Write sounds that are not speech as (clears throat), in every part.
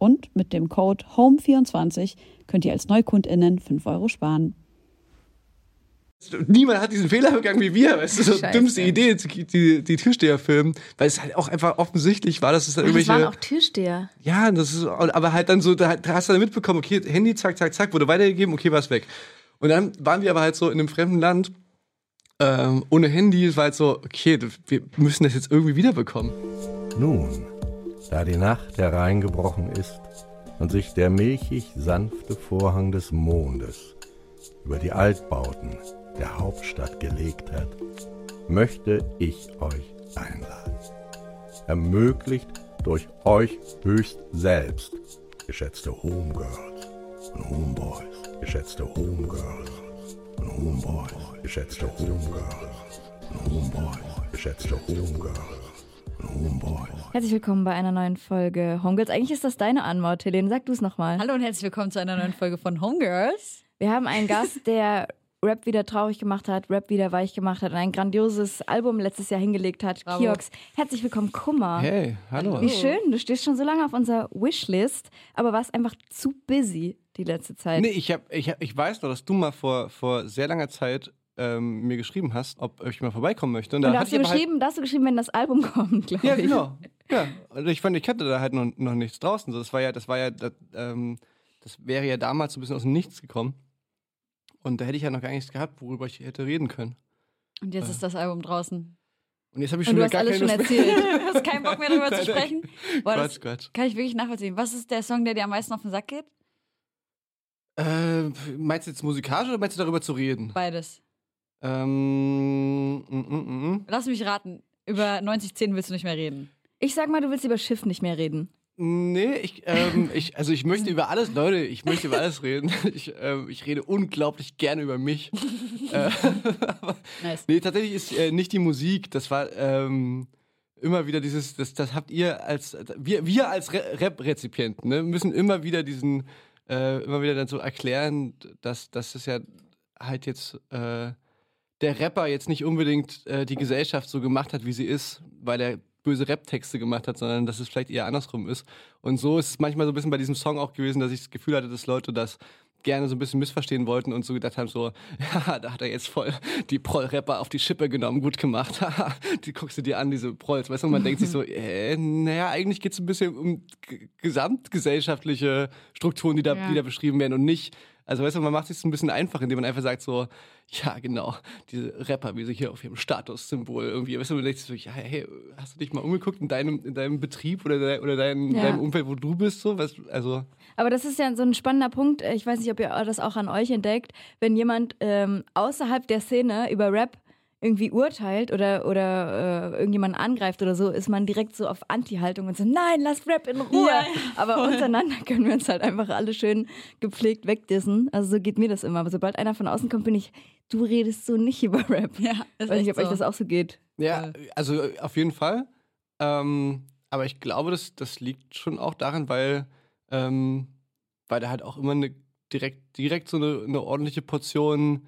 Und mit dem Code HOME24 könnt ihr als NeukundInnen 5 Euro sparen. Niemand hat diesen Fehler begangen wie wir. Es ist so die dümmste Idee, die, die Türsteher filmen, weil es halt auch einfach offensichtlich war, dass es dann irgendwelche. Das waren auch Türsteher. Ja, das ist, aber halt dann so, da, hast du dann mitbekommen, okay, Handy, zack, zack, zack, wurde weitergegeben, okay, war es weg. Und dann waren wir aber halt so in einem fremden Land, ähm, ohne Handy, es war halt so, okay, wir müssen das jetzt irgendwie wiederbekommen. Nun, da die Nacht hereingebrochen ist und sich der milchig sanfte Vorhang des Mondes über die Altbauten der Hauptstadt gelegt hat, möchte ich euch einladen. Ermöglicht durch euch höchst selbst, geschätzte Homegirls und Homeboys, geschätzte Homegirls und Homeboys, geschätzte Homegirls und Homeboys, geschätzte Homegirls. Herzlich willkommen bei einer neuen Folge Homegirls. Eigentlich ist das deine Anmod, Helene. Sag du es nochmal. Hallo und herzlich willkommen zu einer neuen Folge von Homegirls. Wir haben einen Gast, der Rap wieder traurig gemacht hat, Rap wieder weich gemacht hat und ein grandioses Album letztes Jahr hingelegt hat. Bravo. Kiox. Herzlich willkommen, Kummer. Hey, hallo. Wie schön, du stehst schon so lange auf unserer Wishlist, aber warst einfach zu busy die letzte Zeit. Nee, ich, hab, ich, hab, ich weiß noch, dass du mal vor, vor sehr langer Zeit ähm, mir geschrieben hast, ob ich mal vorbeikommen möchte. Und, da und hast, du halt geschrieben, halt, hast du geschrieben, wenn das Album (laughs) kommt, glaube ich. Ja, genau. Ja, also ich fand, ich hatte da halt noch, noch nichts draußen. Das war ja, das war ja, das, ähm, das wäre ja damals so ein bisschen aus dem Nichts gekommen. Und da hätte ich ja noch gar nichts gehabt, worüber ich hätte reden können. Und jetzt äh. ist das Album draußen. Und jetzt habe ich schon und du hast alles schon erzählt. Du (laughs) hast keinen Bock mehr darüber zu sprechen. Boah, Quatsch, Quatsch. Kann ich wirklich nachvollziehen. Was ist der Song, der dir am meisten auf den Sack geht? Äh, meinst du jetzt musikalisch oder meinst du darüber zu reden? Beides. Ähm, mm, mm, mm. mm. Lass mich raten. Über 9010 willst du nicht mehr reden. Ich sag mal, du willst über Schiff nicht mehr reden. Nee, ich, ähm, ich, also ich möchte über alles, Leute, ich möchte über alles reden. (laughs) Ich, ähm, ich rede unglaublich gerne über mich. (laughs) äh, (laughs) nice. Nee, tatsächlich ist äh, nicht die Musik, das war ähm, immer wieder dieses, das, das habt ihr als, wir, wir als Re Rap-Rezipienten, ne, müssen immer wieder diesen, äh, immer wieder dann so erklären, dass, dass es ja halt jetzt äh, der Rapper jetzt nicht unbedingt äh, die Gesellschaft so gemacht hat, wie sie ist, weil er böse Rap-Texte gemacht hat, sondern dass es vielleicht eher andersrum ist. Und so ist es manchmal so ein bisschen bei diesem Song auch gewesen, dass ich das Gefühl hatte, dass Leute das gerne so ein bisschen missverstehen wollten und so gedacht haben, so, (laughs) ja, da hat er jetzt voll die Proll-Rapper auf die Schippe genommen, gut gemacht. (laughs) die guckst du dir an, diese Prolls, weißt du, man denkt sich so, (laughs) äh, naja, eigentlich geht es ein bisschen um gesamtgesellschaftliche Strukturen, die da, ja. die da beschrieben werden und nicht also weißt du, man macht es sich ein bisschen einfach, indem man einfach sagt so, ja genau, diese Rapper, wie sie hier auf ihrem Statussymbol irgendwie, weißt du, man denkt sich so, ja, hey, hast du dich mal umgeguckt in deinem, in deinem Betrieb oder, de, oder dein, ja. deinem Umfeld, wo du bist, so, weißt, also. Aber das ist ja so ein spannender Punkt, ich weiß nicht, ob ihr das auch an euch entdeckt, wenn jemand ähm, außerhalb der Szene über Rap irgendwie urteilt oder, oder äh, irgendjemanden angreift oder so, ist man direkt so auf Anti-Haltung und so, nein, lass Rap in Ruhe. Ja, Aber untereinander (laughs) können wir uns halt einfach alle schön gepflegt wegdissen. Also so geht mir das immer. Aber sobald einer von außen kommt, bin ich, du redest so nicht über Rap. Ja, ist Weiß nicht, ob so. euch das auch so geht. Ja, also auf jeden Fall. Ähm, aber ich glaube, das, das liegt schon auch daran, weil, ähm, weil da halt auch immer eine direkt, direkt so eine, eine ordentliche Portion,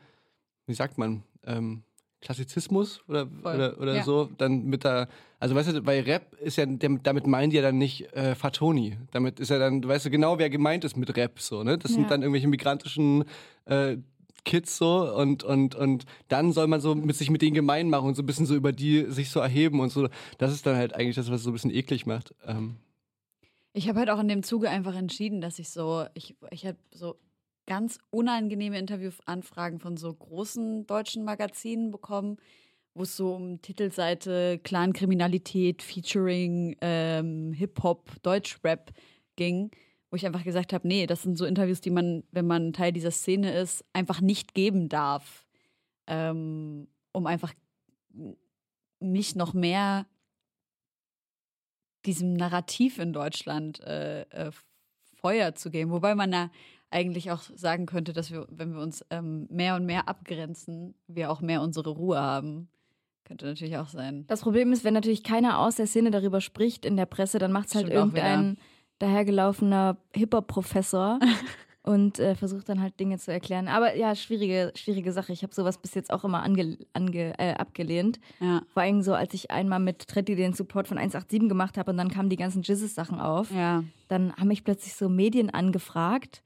wie sagt man, ähm, Klassizismus oder, oder, oder ja. so, dann mit der, also weißt du, bei Rap ist ja, damit meinen die ja dann nicht äh, Fatoni. Damit ist ja dann, du weißt du genau, wer gemeint ist mit Rap, so, ne? Das ja. sind dann irgendwelche migrantischen äh, Kids so und, und, und dann soll man so mit sich mit denen gemein machen und so ein bisschen so über die sich so erheben und so. Das ist dann halt eigentlich das, was so ein bisschen eklig macht. Ähm. Ich habe halt auch in dem Zuge einfach entschieden, dass ich so, ich, ich habe so ganz unangenehme Interviewanfragen von so großen deutschen Magazinen bekommen, wo es so um Titelseite Clankriminalität, Featuring, ähm, Hip-Hop, Deutschrap ging, wo ich einfach gesagt habe, nee, das sind so Interviews, die man, wenn man Teil dieser Szene ist, einfach nicht geben darf, ähm, um einfach nicht noch mehr diesem Narrativ in Deutschland äh, äh, Feuer zu geben. Wobei man da eigentlich auch sagen könnte, dass wir, wenn wir uns ähm, mehr und mehr abgrenzen, wir auch mehr unsere Ruhe haben. Könnte natürlich auch sein. Das Problem ist, wenn natürlich keiner aus der Szene darüber spricht in der Presse, dann macht es halt irgendein dahergelaufener Hip-Hop-Professor (laughs) und äh, versucht dann halt Dinge zu erklären. Aber ja, schwierige, schwierige Sache. Ich habe sowas bis jetzt auch immer ange, ange, äh, abgelehnt. Ja. Vor allem so, als ich einmal mit Tretti den Support von 187 gemacht habe und dann kamen die ganzen Jizzes-Sachen auf. Ja. Dann haben mich plötzlich so Medien angefragt.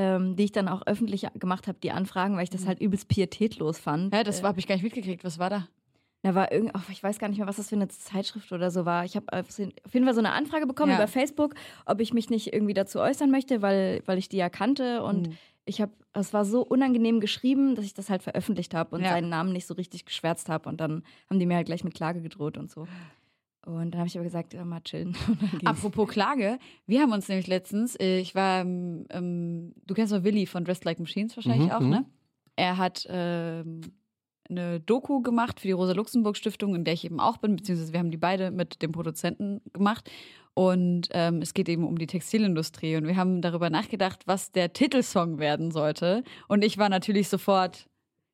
Ähm, die ich dann auch öffentlich gemacht habe, die Anfragen, weil ich das mhm. halt übelst pietätlos fand. Ja, das äh, habe ich gar nicht mitgekriegt. Was war da? Da war irgendwie, oh, ich weiß gar nicht mehr, was das für eine Zeitschrift oder so war. Ich habe auf jeden Fall so eine Anfrage bekommen ja. über Facebook, ob ich mich nicht irgendwie dazu äußern möchte, weil, weil ich die ja kannte. Und mhm. ich habe, es war so unangenehm geschrieben, dass ich das halt veröffentlicht habe und ja. seinen Namen nicht so richtig geschwärzt habe. Und dann haben die mir halt gleich mit Klage gedroht und so. Und dann habe ich aber gesagt, ja, mal chillen. (laughs) Apropos Klage, wir haben uns nämlich letztens, äh, ich war, ähm, du kennst doch Willi von Dressed Like Machines wahrscheinlich mhm, auch, ne? Mhm. Er hat ähm, eine Doku gemacht für die Rosa-Luxemburg-Stiftung, in der ich eben auch bin, beziehungsweise wir haben die beide mit dem Produzenten gemacht. Und ähm, es geht eben um die Textilindustrie. Und wir haben darüber nachgedacht, was der Titelsong werden sollte. Und ich war natürlich sofort,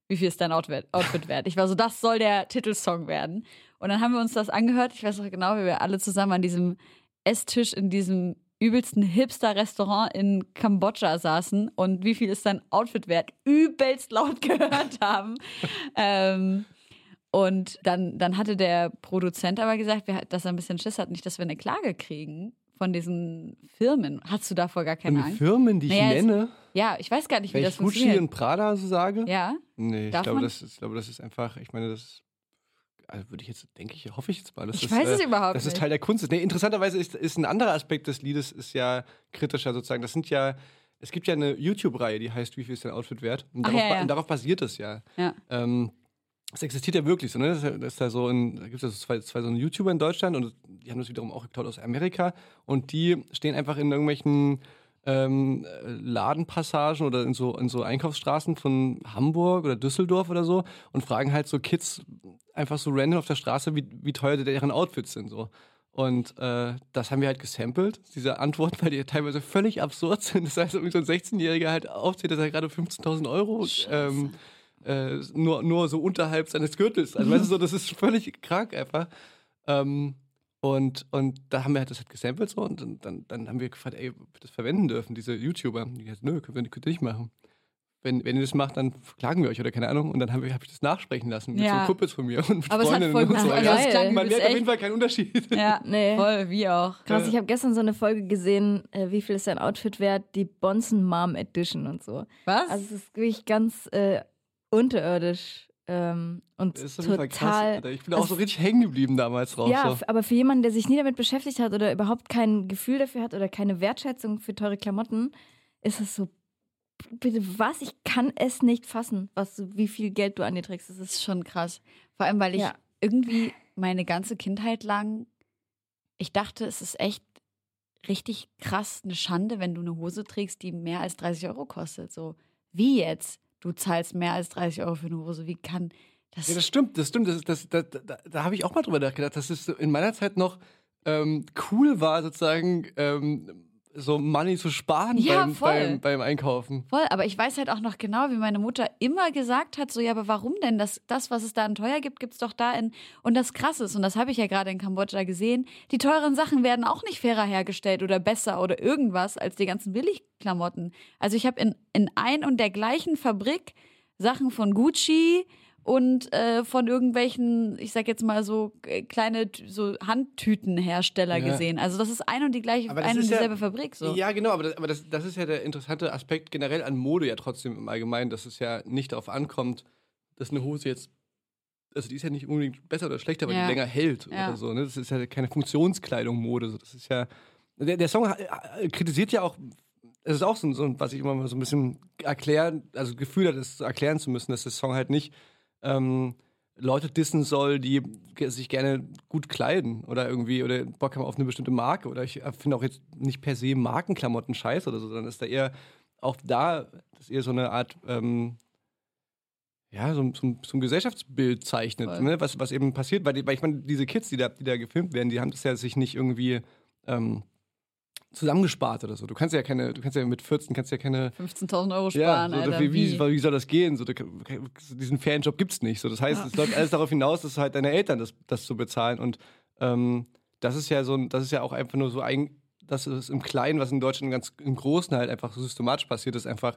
wie viel ist dein Outfit, Outfit wert? Ich war so, das soll der Titelsong werden. Und dann haben wir uns das angehört. Ich weiß noch genau, wie wir alle zusammen an diesem Esstisch in diesem übelsten Hipster-Restaurant in Kambodscha saßen und wie viel ist dein Outfit wert, übelst laut (laughs) gehört haben. ähm, und dann, dann hatte der Produzent aber gesagt, dass er ein bisschen Schiss hat, nicht, dass wir eine Klage kriegen von diesen Firmen. Hast du davor gar keine Angst? Firmen, die ich naja, nenne? Ja, ich weiß gar nicht, wie Wenn das ich funktioniert. Gucci und Prada so sage? Ja. Nee, ich glaube, das, ich glaube, das ist einfach, ich meine, das ist also würde ich jetzt, denke ich, hoffe ich jetzt mal. ich ist, weiß es äh, überhaupt Das ist Teil der Kunst. Nee, interessanterweise ist, ist ein anderer Aspekt des Liedes ist ja kritischer sozusagen. Das sind ja, es gibt ja eine YouTube-Reihe, die heißt Wie viel ist dein Outfit wert? Und darauf, ja, ja. darauf basiert es ja. ja. Ähm, es existiert ja wirklich so, ne? Das ist ja so in, da gibt es ja so zwei, zwei so YouTuber in Deutschland und die haben das wiederum auch geklaut aus Amerika und die stehen einfach in irgendwelchen ähm, Ladenpassagen oder in so, in so Einkaufsstraßen von Hamburg oder Düsseldorf oder so und fragen halt so Kids einfach so random auf der Straße, wie, wie teuer deren Outfits sind. So. Und äh, das haben wir halt gesampelt, diese Antworten, weil die teilweise völlig absurd (laughs) sind. Das heißt, so ein 16-Jähriger halt aufzählt, dass er gerade 15.000 Euro ähm, äh, nur, nur so unterhalb seines Gürtels. Also, weißt du, so, das ist völlig krank einfach. Ähm, und, und da haben wir halt das halt gesampelt so und dann, dann haben wir gefragt, ey, ob wir das verwenden dürfen, diese YouTuber. Die gesagt, nö, können wir könnt ihr nicht machen. Wenn, wenn ihr das macht, dann verklagen wir euch oder keine Ahnung. Und dann habe hab ich das nachsprechen lassen mit ja. so Kumpels von mir und mit Aber Freundinnen und so. Ja, man merkt auf jeden Fall keinen Unterschied. Ja, (laughs) nee. Voll, wie auch. Krass, ich habe gestern so eine Folge gesehen, äh, wie viel ist dein Outfit wert? Die Bonson Mom Edition und so. Was? Also es ist wirklich ganz äh, unterirdisch ähm, und das ist total. Krass, ich bin auch so richtig hängen geblieben damals drauf. Ja, so. aber für jemanden, der sich nie damit beschäftigt hat oder überhaupt kein Gefühl dafür hat oder keine Wertschätzung für teure Klamotten, ist es so. Bitte was? Ich kann es nicht fassen, was du, wie viel Geld du an dir trägst. Das ist schon krass. Vor allem, weil ich ja. irgendwie meine ganze Kindheit lang, ich dachte, es ist echt richtig krass eine Schande, wenn du eine Hose trägst, die mehr als 30 Euro kostet. So, wie jetzt? Du zahlst mehr als 30 Euro für eine Hose. Wie kann das? Ja, das stimmt, das stimmt. Das, das, das, da, da habe ich auch mal drüber nachgedacht, dass es in meiner Zeit noch ähm, cool war, sozusagen ähm, so Money zu sparen ja, beim, beim, beim, Einkaufen. Voll, aber ich weiß halt auch noch genau, wie meine Mutter immer gesagt hat, so, ja, aber warum denn? Das, das was es da an teuer gibt, gibt es doch da in. Und das krass ist, und das habe ich ja gerade in Kambodscha gesehen, die teuren Sachen werden auch nicht fairer hergestellt oder besser oder irgendwas als die ganzen Billigklamotten. Also ich habe in, in ein und der gleichen Fabrik Sachen von Gucci, und äh, von irgendwelchen, ich sag jetzt mal so äh, kleine so Handtütenhersteller ja. gesehen. Also das ist ein und die gleiche, ein und dieselbe ja, Fabrik so. Ja, genau, aber, das, aber das, das ist ja der interessante Aspekt generell an Mode ja trotzdem im Allgemeinen, dass es ja nicht darauf ankommt, dass eine Hose jetzt also die ist ja nicht unbedingt besser oder schlechter, weil ja. die länger hält oder so. Ne? Das ist ja keine Funktionskleidung Mode. Das ist ja der, der Song äh, kritisiert ja auch, es ist auch so, so, was ich immer mal so ein bisschen erklären, also Gefühl hat, es erklären zu müssen, dass der Song halt nicht ähm, Leute dissen soll, die sich gerne gut kleiden oder irgendwie oder Bock haben auf eine bestimmte Marke. Oder ich finde auch jetzt nicht per se Markenklamotten scheiße oder so, sondern ist da eher auch da, das ist eher so eine Art, ähm, ja, so, so, so, ein Gesellschaftsbild zeichnet, ne? was, was eben passiert. Weil, weil ich meine, diese Kids, die da, die da gefilmt werden, die haben das ja sich nicht irgendwie. Ähm, zusammengespart oder so. Du kannst ja keine, du kannst ja mit 14 kannst ja keine 15.000 Euro sparen. Ja, so, Alter, wie, wie, wie, soll das gehen? So, diesen Ferienjob gibt's nicht. So, das heißt, ja. es läuft alles darauf hinaus, dass halt deine Eltern das, das zu bezahlen. Und ähm, das ist ja so, das ist ja auch einfach nur so ein, das ist im Kleinen, was in Deutschland ganz im Großen halt einfach so systematisch passiert, ist einfach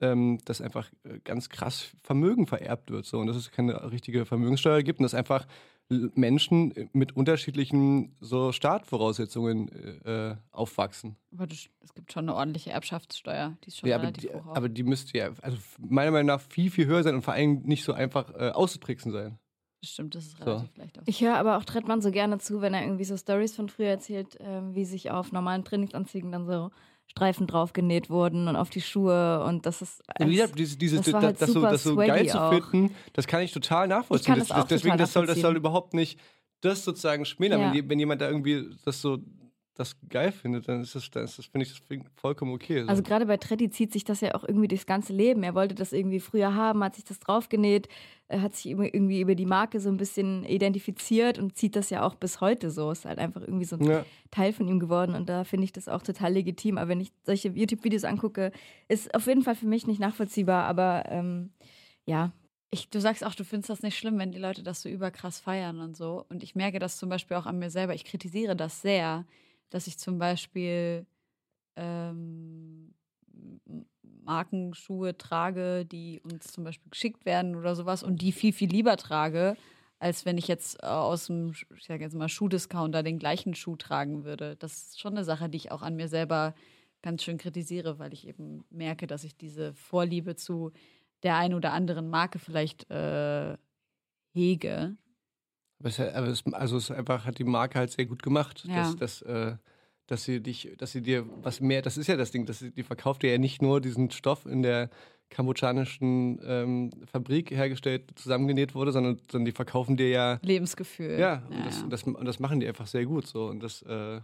ähm, dass einfach äh, ganz krass Vermögen vererbt wird. So, und dass es keine richtige Vermögenssteuer gibt und dass einfach Menschen mit unterschiedlichen so Startvoraussetzungen äh, aufwachsen. Aber es gibt schon eine ordentliche Erbschaftssteuer, die ist schon ja, relativ aber die, hoch. Aber die müsste ja, also meiner Meinung nach viel, viel höher sein und vor allem nicht so einfach äh, auszutricksen sein. Das stimmt, das ist relativ so. leicht. Auch. Ich höre aber auch Trettmann so gerne zu, wenn er irgendwie so Stories von früher erzählt, äh, wie sich auf normalen Trainingsanzügen dann so Streifen draufgenäht wurden und auf die Schuhe und das ist. Ja, diese, diese, das, halt das, so, das so geil zu finden, das kann ich total nachvollziehen. Ich das, das, deswegen, das soll, das soll überhaupt nicht das sozusagen schmälern. Ja. Wenn, wenn jemand da irgendwie das so das geil findet, dann ist das, das finde ich das vollkommen okay. So. Also gerade bei Tretti zieht sich das ja auch irgendwie durchs ganze Leben. Er wollte das irgendwie früher haben, hat sich das draufgenäht, hat sich irgendwie über die Marke so ein bisschen identifiziert und zieht das ja auch bis heute so. Ist halt einfach irgendwie so ein ja. Teil von ihm geworden und da finde ich das auch total legitim. Aber wenn ich solche YouTube-Videos angucke, ist auf jeden Fall für mich nicht nachvollziehbar, aber ähm, ja, ich, du sagst auch, du findest das nicht schlimm, wenn die Leute das so überkrass feiern und so. Und ich merke das zum Beispiel auch an mir selber. Ich kritisiere das sehr, dass ich zum Beispiel ähm, Markenschuhe trage, die uns zum Beispiel geschickt werden oder sowas und die viel, viel lieber trage, als wenn ich jetzt aus dem, ich sage jetzt mal, Schuhdiscounter den gleichen Schuh tragen würde. Das ist schon eine Sache, die ich auch an mir selber ganz schön kritisiere, weil ich eben merke, dass ich diese Vorliebe zu der einen oder anderen Marke vielleicht äh, hege. Aber es, aber es, also es einfach hat die Marke halt sehr gut gemacht, ja. dass, dass, äh, dass sie dich, dass sie dir was mehr, das ist ja das Ding, dass sie, die verkauft dir ja nicht nur diesen Stoff in der kambodschanischen ähm, Fabrik hergestellt, zusammengenäht wurde, sondern, sondern die verkaufen dir ja Lebensgefühl. Ja, und, das, Und das, und das, machen die einfach sehr gut so und das, äh, äh,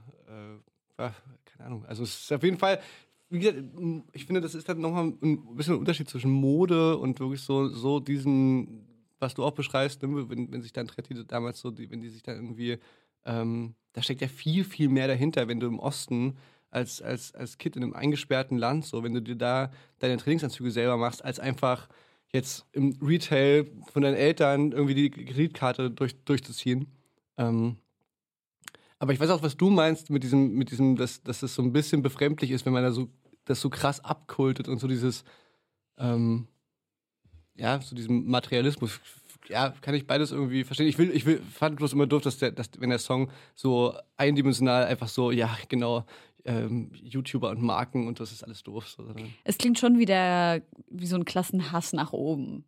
keine Ahnung, also es ist auf jeden Fall, wie gesagt, ich finde, das ist dann nochmal ein bisschen ein Unterschied zwischen Mode und wirklich so, so diesen was du auch beschreibst, ne, wenn, wenn sich dann Tretti damals so, wenn die sich dann irgendwie, ähm, da steckt ja viel, viel mehr dahinter, wenn du im Osten als, als, als Kind in einem eingesperrten Land, so, wenn du dir da deine Trainingsanzüge selber machst, als einfach jetzt im Retail von deinen Eltern irgendwie die Kreditkarte durch, durchzuziehen. Ähm, aber ich weiß auch, was du meinst mit diesem, mit diesem, dass, dass es so ein bisschen befremdlich ist, wenn man da so das so krass abkultet und so dieses, ähm, ja, zu diesem Materialismus. Ja, kann ich beides irgendwie verstehen. Ich will, ich will, fand bloß immer doof, dass der, dass, wenn der Song so eindimensional einfach so, ja, genau, ähm, YouTuber und Marken und das ist alles doof. So. Es klingt schon wieder wie so ein Klassenhass nach oben.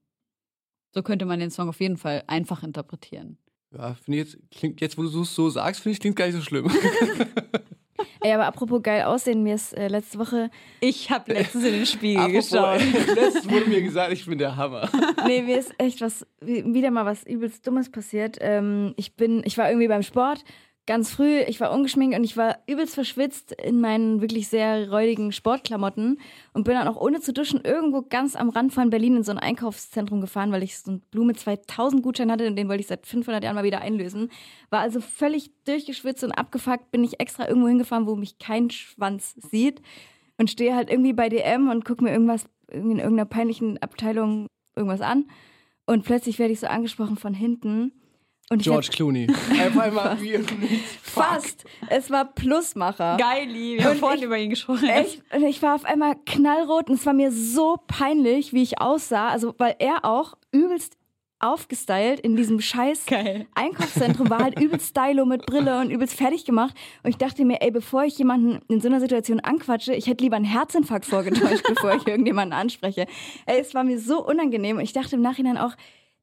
So könnte man den Song auf jeden Fall einfach interpretieren. Ja, finde ich jetzt, klingt, jetzt wo du es so sagst, finde ich, klingt gar nicht so schlimm. (laughs) Ey, aber apropos geil aussehen, mir ist äh, letzte Woche. Ich habe letztens in den Spiegel apropos, geschaut. (laughs) letztens wurde mir gesagt, ich bin der Hammer. (laughs) nee, mir ist echt was, wieder mal was übelst Dummes passiert. Ähm, ich bin, ich war irgendwie beim Sport ganz früh, ich war ungeschminkt und ich war übelst verschwitzt in meinen wirklich sehr räudigen Sportklamotten und bin dann auch ohne zu duschen irgendwo ganz am Rand von Berlin in so ein Einkaufszentrum gefahren, weil ich so einen Blume 2000 Gutschein hatte und den wollte ich seit 500 Jahren mal wieder einlösen. War also völlig durchgeschwitzt und abgefuckt, bin ich extra irgendwo hingefahren, wo mich kein Schwanz sieht und stehe halt irgendwie bei DM und gucke mir irgendwas in irgendeiner peinlichen Abteilung irgendwas an und plötzlich werde ich so angesprochen von hinten und George Clooney. (laughs) Einfach einmal wie Fast. Es war Plusmacher. Geili. Wir haben vorhin über ihn gesprochen. Echt, und ich war auf einmal knallrot und es war mir so peinlich, wie ich aussah. Also, weil er auch übelst aufgestylt in diesem scheiß Geil. Einkaufszentrum war halt (laughs) übelst stylo mit Brille und übelst fertig gemacht und ich dachte mir, ey, bevor ich jemanden in so einer Situation anquatsche, ich hätte lieber einen Herzinfarkt vorgetäuscht, (laughs) bevor ich irgendjemanden anspreche. Ey, es war mir so unangenehm und ich dachte im Nachhinein auch,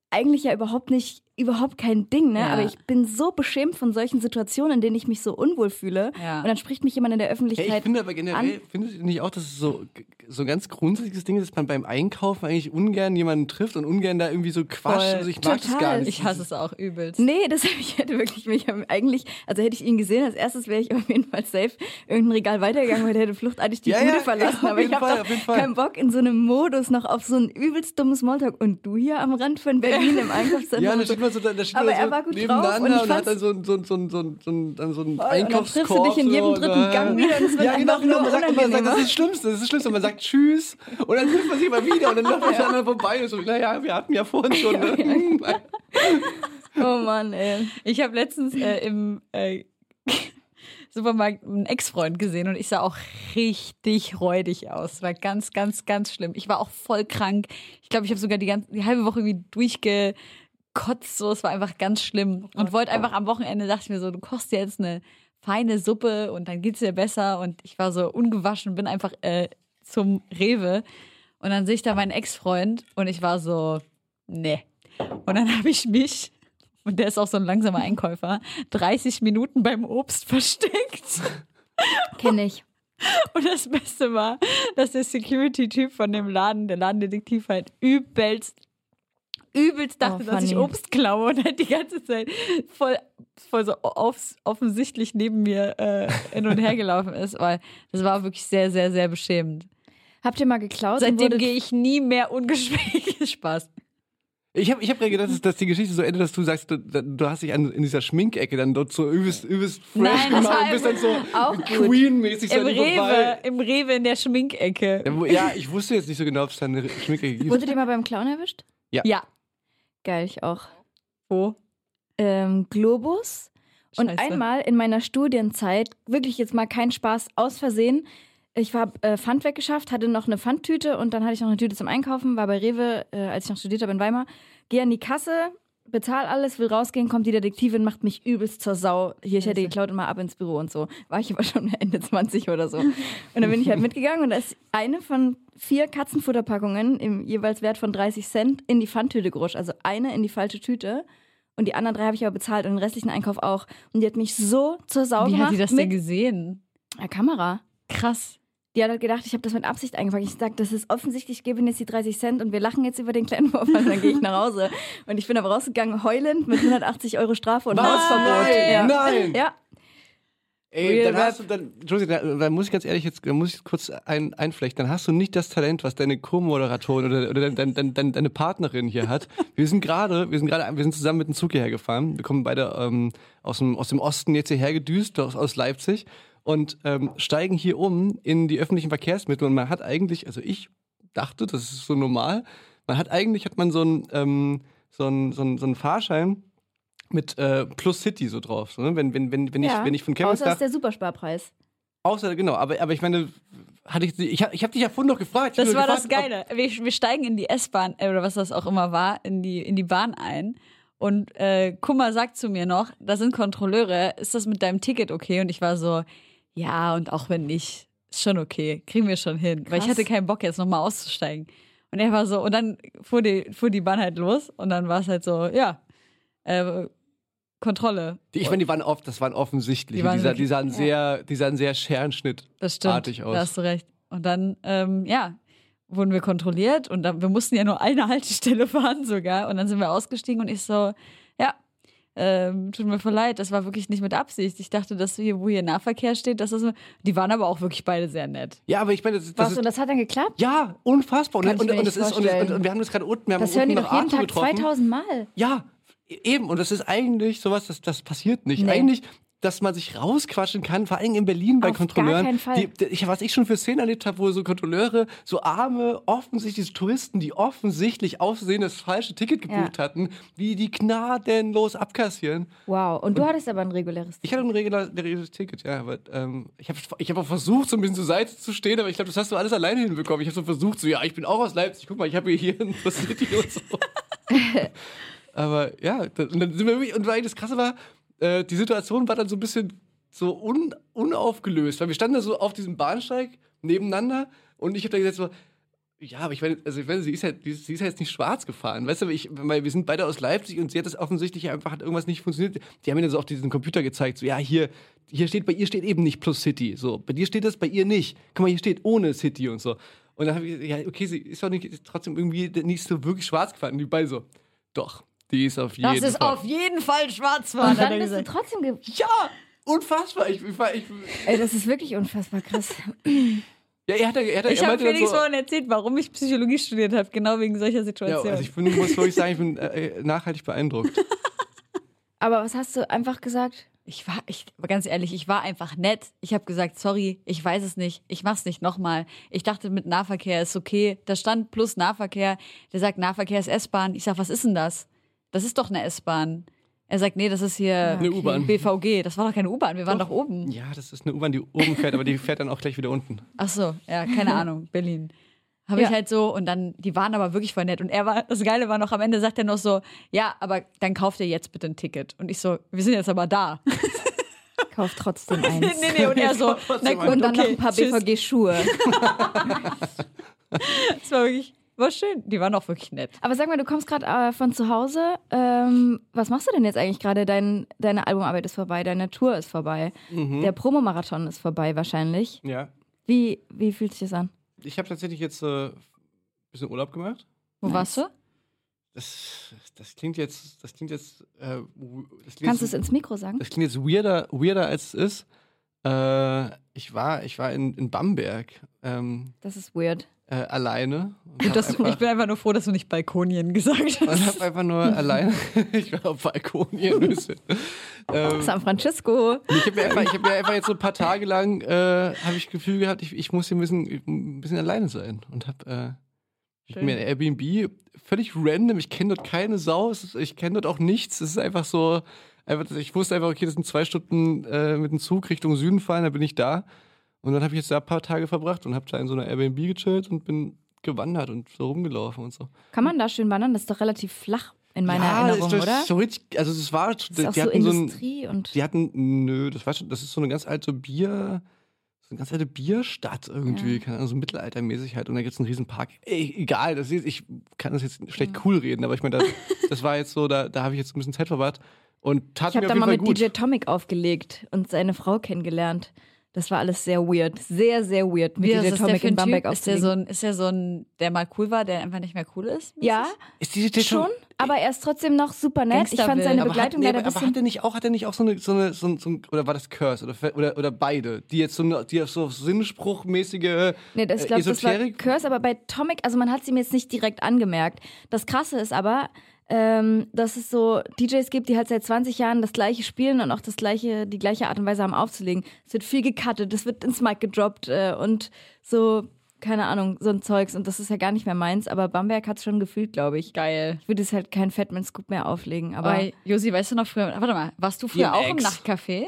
eigentlich ja überhaupt nicht überhaupt kein Ding, ne? Ja. Aber ich bin so beschämt von solchen Situationen, in denen ich mich so unwohl fühle. Ja. Und dann spricht mich jemand in der Öffentlichkeit. Hey, ich finde aber generell, findet ihr nicht auch, dass es so, so ein ganz grundsätzliches Ding ist, dass man beim Einkaufen eigentlich ungern jemanden trifft und ungern da irgendwie so quatscht? Also ich mag Total. das gar nicht. Ich hasse es auch übelst. Nee, das (laughs) ich hätte wirklich mich eigentlich, also hätte ich ihn gesehen, als erstes wäre ich auf jeden Fall safe irgendein Regal weitergegangen, weil der hätte fluchtartig die ja, Bude verlassen. aber ich habe keinen Bock in so einem Modus noch auf so ein übelst dummes Smalltalk. Und du hier am Rand von Berlin im (laughs) Einkaufszentrum. Ja, da steht man so, da steht aber er war gut nebeneinander drauf und, und hat dann so, so, so, so, so, dann so einen Einkaufskorb. Dann triffst du dich in jedem dritten Gang wieder und es wird ja, genau, genau. Man sagt immer, das ist das Schlimmste, das ist das Schlimmste. Man sagt Tschüss und dann trifft man sich mal wieder und dann läuft man ja. anderen vorbei und so, naja, wir hatten ja vorhin schon. Ne? (laughs) oh Mann, ey. Ich habe letztens äh, im äh, (laughs) Supermarkt einen Ex-Freund gesehen und ich sah auch richtig räudig aus. War ganz, ganz, ganz schlimm. Ich war auch voll krank. Ich glaube, ich habe sogar die, ganze, die halbe Woche irgendwie durchgekotzt. So, es war einfach ganz schlimm. Und wollte einfach am Wochenende, dachte ich mir so, du kochst jetzt eine feine Suppe und dann geht's dir besser. Und ich war so ungewaschen, bin einfach äh, zum Rewe. Und dann sehe ich da meinen Ex-Freund und ich war so, ne. Und dann (laughs) habe ich mich und der ist auch so ein langsamer Einkäufer, 30 Minuten beim Obst versteckt. (laughs) Kenne ich. Und das Beste war, dass der Security-Typ von dem Laden, der Ladendetektiv halt übelst, übelst dachte, oh, dass ich Obst klaue und halt die ganze Zeit voll, voll so aufs, offensichtlich neben mir äh, hin und her gelaufen ist, weil das war wirklich sehr, sehr, sehr beschämend. Habt ihr mal geklaut? Seitdem gehe ich nie mehr ungeschminkt. (laughs) Spaß. Ich habe ich hab gerade gedacht, dass, dass, die Geschichte so endet, dass du sagst, du, du hast dich an, in dieser Schminkecke dann dort so übelst, übelst fresh Nein, gemacht und bist dann so Queen-mäßig so Im Rewe, Im Rewe in der Schminkecke. Ja, wo, ja, ich wusste jetzt nicht so genau, ob es da eine Schminkecke gibt. Wurdet ihr mal beim Clown erwischt? Ja. Ja. Geil, ich auch. Wo? Ähm, Globus. Scheiße. Und einmal in meiner Studienzeit, wirklich jetzt mal kein Spaß, aus Versehen, ich habe äh, Pfand weggeschafft, hatte noch eine Pfandtüte und dann hatte ich noch eine Tüte zum Einkaufen, war bei Rewe, äh, als ich noch studiert habe in Weimar. Gehe an die Kasse, bezahl alles, will rausgehen, kommt die Detektivin, macht mich übelst zur Sau. Hier, ich hätte geklaut und mal ab ins Büro und so. War ich aber (laughs) schon Ende 20 oder so. Und dann bin ich halt (laughs) mitgegangen und da ist eine von vier Katzenfutterpackungen im jeweils Wert von 30 Cent in die Pfandtüte gerutscht. Also eine in die falsche Tüte. Und die anderen drei habe ich aber bezahlt und den restlichen Einkauf auch. Und die hat mich so zur Sau Wie gemacht. Wie hat die das denn gesehen? Ja, Kamera. Krass. Die hat halt gedacht, ich habe das mit Absicht eingefangen. Ich sage, das ist offensichtlich, ich gebe Ihnen jetzt die 30 Cent und wir lachen jetzt über den kleinen Vorfall und dann gehe ich nach Hause. Und ich bin aber rausgegangen, heulend mit 180 Euro Strafe und Hausverbot. Nein, ja. nein. Ja. Ey, dann hast du, dann, Josie, dann, dann muss ich ganz ehrlich jetzt, dann muss ich kurz ein, einflechten. Dann hast du nicht das Talent, was deine Co-Moderatorin oder, oder dein, dein, dein, deine Partnerin hier hat. Wir sind gerade, wir sind gerade, wir sind zusammen mit dem Zug hierher gefahren. Wir kommen beide ähm, aus, dem, aus dem Osten jetzt hierher gedüst, aus, aus Leipzig und ähm, steigen hier um in die öffentlichen Verkehrsmittel und man hat eigentlich, also ich dachte, das ist so normal, man hat eigentlich, hat man so einen ähm, so einen, so einen, so einen Fahrschein mit äh, Plus City so drauf. So, ne? wenn, wenn, wenn, wenn, ja. ich, wenn ich von Chemnitz Außer ist der Supersparpreis. Außer, genau, aber, aber ich meine, hatte ich, ich, ich habe dich ja vorhin noch gefragt. Das war gefragt, das Geile. Wir, wir steigen in die S-Bahn, äh, oder was das auch immer war, in die, in die Bahn ein. Und äh, Kummer sagt zu mir noch, da sind Kontrolleure, ist das mit deinem Ticket okay? Und ich war so, ja, und auch wenn nicht, ist schon okay, kriegen wir schon hin. Krass. Weil ich hatte keinen Bock, jetzt nochmal auszusteigen. Und er war so, und dann fuhr die, fuhr die Bahn halt los und dann war es halt so, ja, äh, Kontrolle. Die, ich meine, die waren oft, das waren offensichtlich. Die, waren die, die sahen sehr, die sahen sehr scherenschnittartig das stimmt, aus. Da hast du recht. Und dann, ähm, ja, wurden wir kontrolliert und dann, wir mussten ja nur eine (laughs) Haltestelle fahren sogar. Und dann sind wir ausgestiegen und ich so, ja, ähm, tut mir voll leid, das war wirklich nicht mit Absicht. Ich dachte, dass hier, wo hier Nahverkehr steht, dass das. Die waren aber auch wirklich beide sehr nett. Ja, aber ich meine, das, das Was, und das hat dann geklappt? Ja, unfassbar. Und, und, und, das ist, und, und, wir haben das gerade unten, wir haben das hören die doch jeden Tag getroffen. 2000 Mal. Ja, eben. Und das ist eigentlich sowas, das, das passiert nicht. Nee. Eigentlich dass man sich rausquatschen kann, vor allem in Berlin bei Auf Kontrolleuren. Gar keinen Fall. Die, die, was ich schon für Szenen erlebt habe, wo so Kontrolleure, so arme, offensichtlich Touristen, die offensichtlich aussehen, das falsche Ticket gebucht ja. hatten, wie die gnadenlos abkassieren. Wow, und du hattest aber ein reguläres Ticket. Ich hatte ein reguläres Ticket, ja. Aber ähm, ich habe ich hab auch versucht, so ein bisschen zur Seite zu stehen, aber ich glaube, das hast du alles alleine hinbekommen. Ich habe so versucht, so, ja, ich bin auch aus Leipzig, guck mal, ich habe hier (laughs) ein City und so. (laughs) aber ja, und dann sind wir wirklich, und weil das Krasse war, äh, die Situation war dann so ein bisschen so un, unaufgelöst, weil wir standen da so auf diesem Bahnsteig nebeneinander und ich habe da gesagt so, Ja, aber ich meine, also ich meine, sie ist halt, sie ist halt jetzt nicht schwarz gefahren. Weißt du, ich, weil wir sind beide aus Leipzig und sie hat das offensichtlich einfach hat irgendwas nicht funktioniert. Die haben mir dann so auch diesen Computer gezeigt, so ja, hier, hier steht, bei ihr steht eben nicht plus City. So, bei dir steht das, bei ihr nicht. Guck mal, hier steht ohne City und so. Und dann habe ich gesagt, ja, okay, sie ist doch nicht ist trotzdem irgendwie nicht so wirklich schwarz gefahren. Und die beide so, doch, die ist auf jeden Fall. Das ist Fall. auf jeden Fall schwarz fahren. Und dann bist du trotzdem ge Ja, unfassbar. Ich, ich, ich, Ey, das ist wirklich unfassbar krass. ja, er hat, er hat, Ich er habe Felix so, vorhin erzählt, warum ich Psychologie studiert habe, genau wegen solcher ja, Situationen. also ich bin, muss wirklich sagen, ich bin äh, nachhaltig beeindruckt. Aber was hast du einfach gesagt? Ich war, ich, aber ganz ehrlich, ich war einfach nett. Ich habe gesagt, sorry, ich weiß es nicht, ich mach's nicht nochmal. Ich dachte, mit Nahverkehr ist okay. Da stand plus Nahverkehr. Der sagt, Nahverkehr ist S-Bahn. Ich sag, was ist denn das? Das ist doch eine S-Bahn. Er sagt, nee, das ist hier Eine U-Bahn. BVG. Das war doch keine U-Bahn, wir waren doch oben. Ja, das ist eine U-Bahn, die oben fährt, aber die fährt dann auch gleich wieder unten. Ach so, ja, keine (laughs) Ahnung, Berlin. Habe Ja. ich halt so und dann, die waren aber wirklich voll nett. Und er war, das Geile war noch, am Ende sagt er noch so, ja, aber dann kauft ihr jetzt bitte ein Ticket. Und ich so, wir sind jetzt aber da. (laughs) Kauf trotzdem (laughs) eins. nee, nee, und er so, na Und dann noch okay, ein paar. BVG-Schuhe. Das war wirklich, war schön. Die waren auch wirklich nett. Aber sag mal, du kommst gerade äh, von zu Hause. Ähm, was machst du denn jetzt eigentlich gerade? Dein, deine Albumarbeit ist vorbei, deine Tour ist vorbei, der Promomarathon ist vorbei wahrscheinlich. Ja. Wie, wie fühlt sich das an? Ich habe tatsächlich jetzt äh, ein bisschen Urlaub gemacht. Wo Nice. warst du? Das, das klingt jetzt, das klingt jetzt, äh, das klingt Kannst du es ins Mikro sagen? das klingt jetzt weirder, weirder als es ist. Äh, ich war, ich war in, in Bamberg ähm, Das ist weird. Äh, alleine. Und dass du, ich einfach, bin einfach nur froh, dass du nicht Balkonien gesagt (laughs) hast. hab einfach nur alleine. (laughs) ich war auf Balkon hier in Ösel. (laughs) ähm, San Francisco. Ich habe mir, einfach- ich hab mir einfach jetzt so ein paar Tage lang äh, habe ich das Gefühl gehabt, ich, ich muss hier ein bisschen, ein bisschen alleine sein und habe äh, ich hab mir ein Airbnb völlig random. Ich kenne dort keine Sau, ist- ich kenne dort auch nichts. Es ist einfach so, einfach, ich wusste einfach, okay, das sind zwei Stunden äh, mit dem Zug Richtung Süden fahren, dann bin ich da. Und dann habe ich jetzt da ein paar Tage verbracht und habe da in so einer Airbnb gechillt und bin gewandert und so rumgelaufen und so. Kann man da schön wandern? Das ist doch relativ flach in meiner Erinnerung, ist, das oder? So richtig, also das war, Das ist auch die so hatten so ein, Industrie und. die hatten, nö, das war schon, das ist so eine ganz alte Bier, so eine ganz alte Bierstadt irgendwie, keine Ahnung, so mittelaltermäßig halt. Und da gibt es einen riesen Park. Egal, das ist, ich kann das jetzt schlecht cool reden, aber ich meine, das, (laughs) das war jetzt so, da, da habe ich jetzt ein bisschen Zeit verbracht und tat Ich habe da mal mit gut. DJ Tomic aufgelegt und seine Frau kennengelernt. Das war alles sehr weird. Sehr, sehr weird, mit Wie, was DJ ist der Tomic für in ein Bamberg? Ist der, so ein, ist der so ein, der mal cool war, der einfach nicht mehr cool ist? ja, ist DJ schon, aber er ist trotzdem noch super nett. Ich fand seine aber Begleitung hat, nee, leider ein aber, aber bisschen... hat er nicht auch, hat er nicht auch so eine, so eine, so ein, so ein oder war das Curse oder, oder, oder beide, die jetzt so, eine, die auf so Sinnspruchmäßige Nee, das, äh, ich glaube, das war Esoterik? Curse, aber bei Tomic, also man hat sie mir jetzt nicht direkt angemerkt. Das Krasse ist aber, ähm, dass es so DJs gibt, die halt seit 20 Jahren das gleiche spielen und auch das gleiche, die gleiche Art und Weise haben aufzulegen. Es wird viel gecuttet, es wird ins Mic gedroppt äh, und so, keine Ahnung, so ein Zeugs. Und das ist ja gar nicht mehr meins, aber Bamberg hat es schon gefühlt, glaube ich. Geil. Ich würde es halt kein Fatman Scoop mehr auflegen, aber, Aber Josi, weißt du noch früher, warte mal, warst du früher Ihrem auch im. Nachtcafé?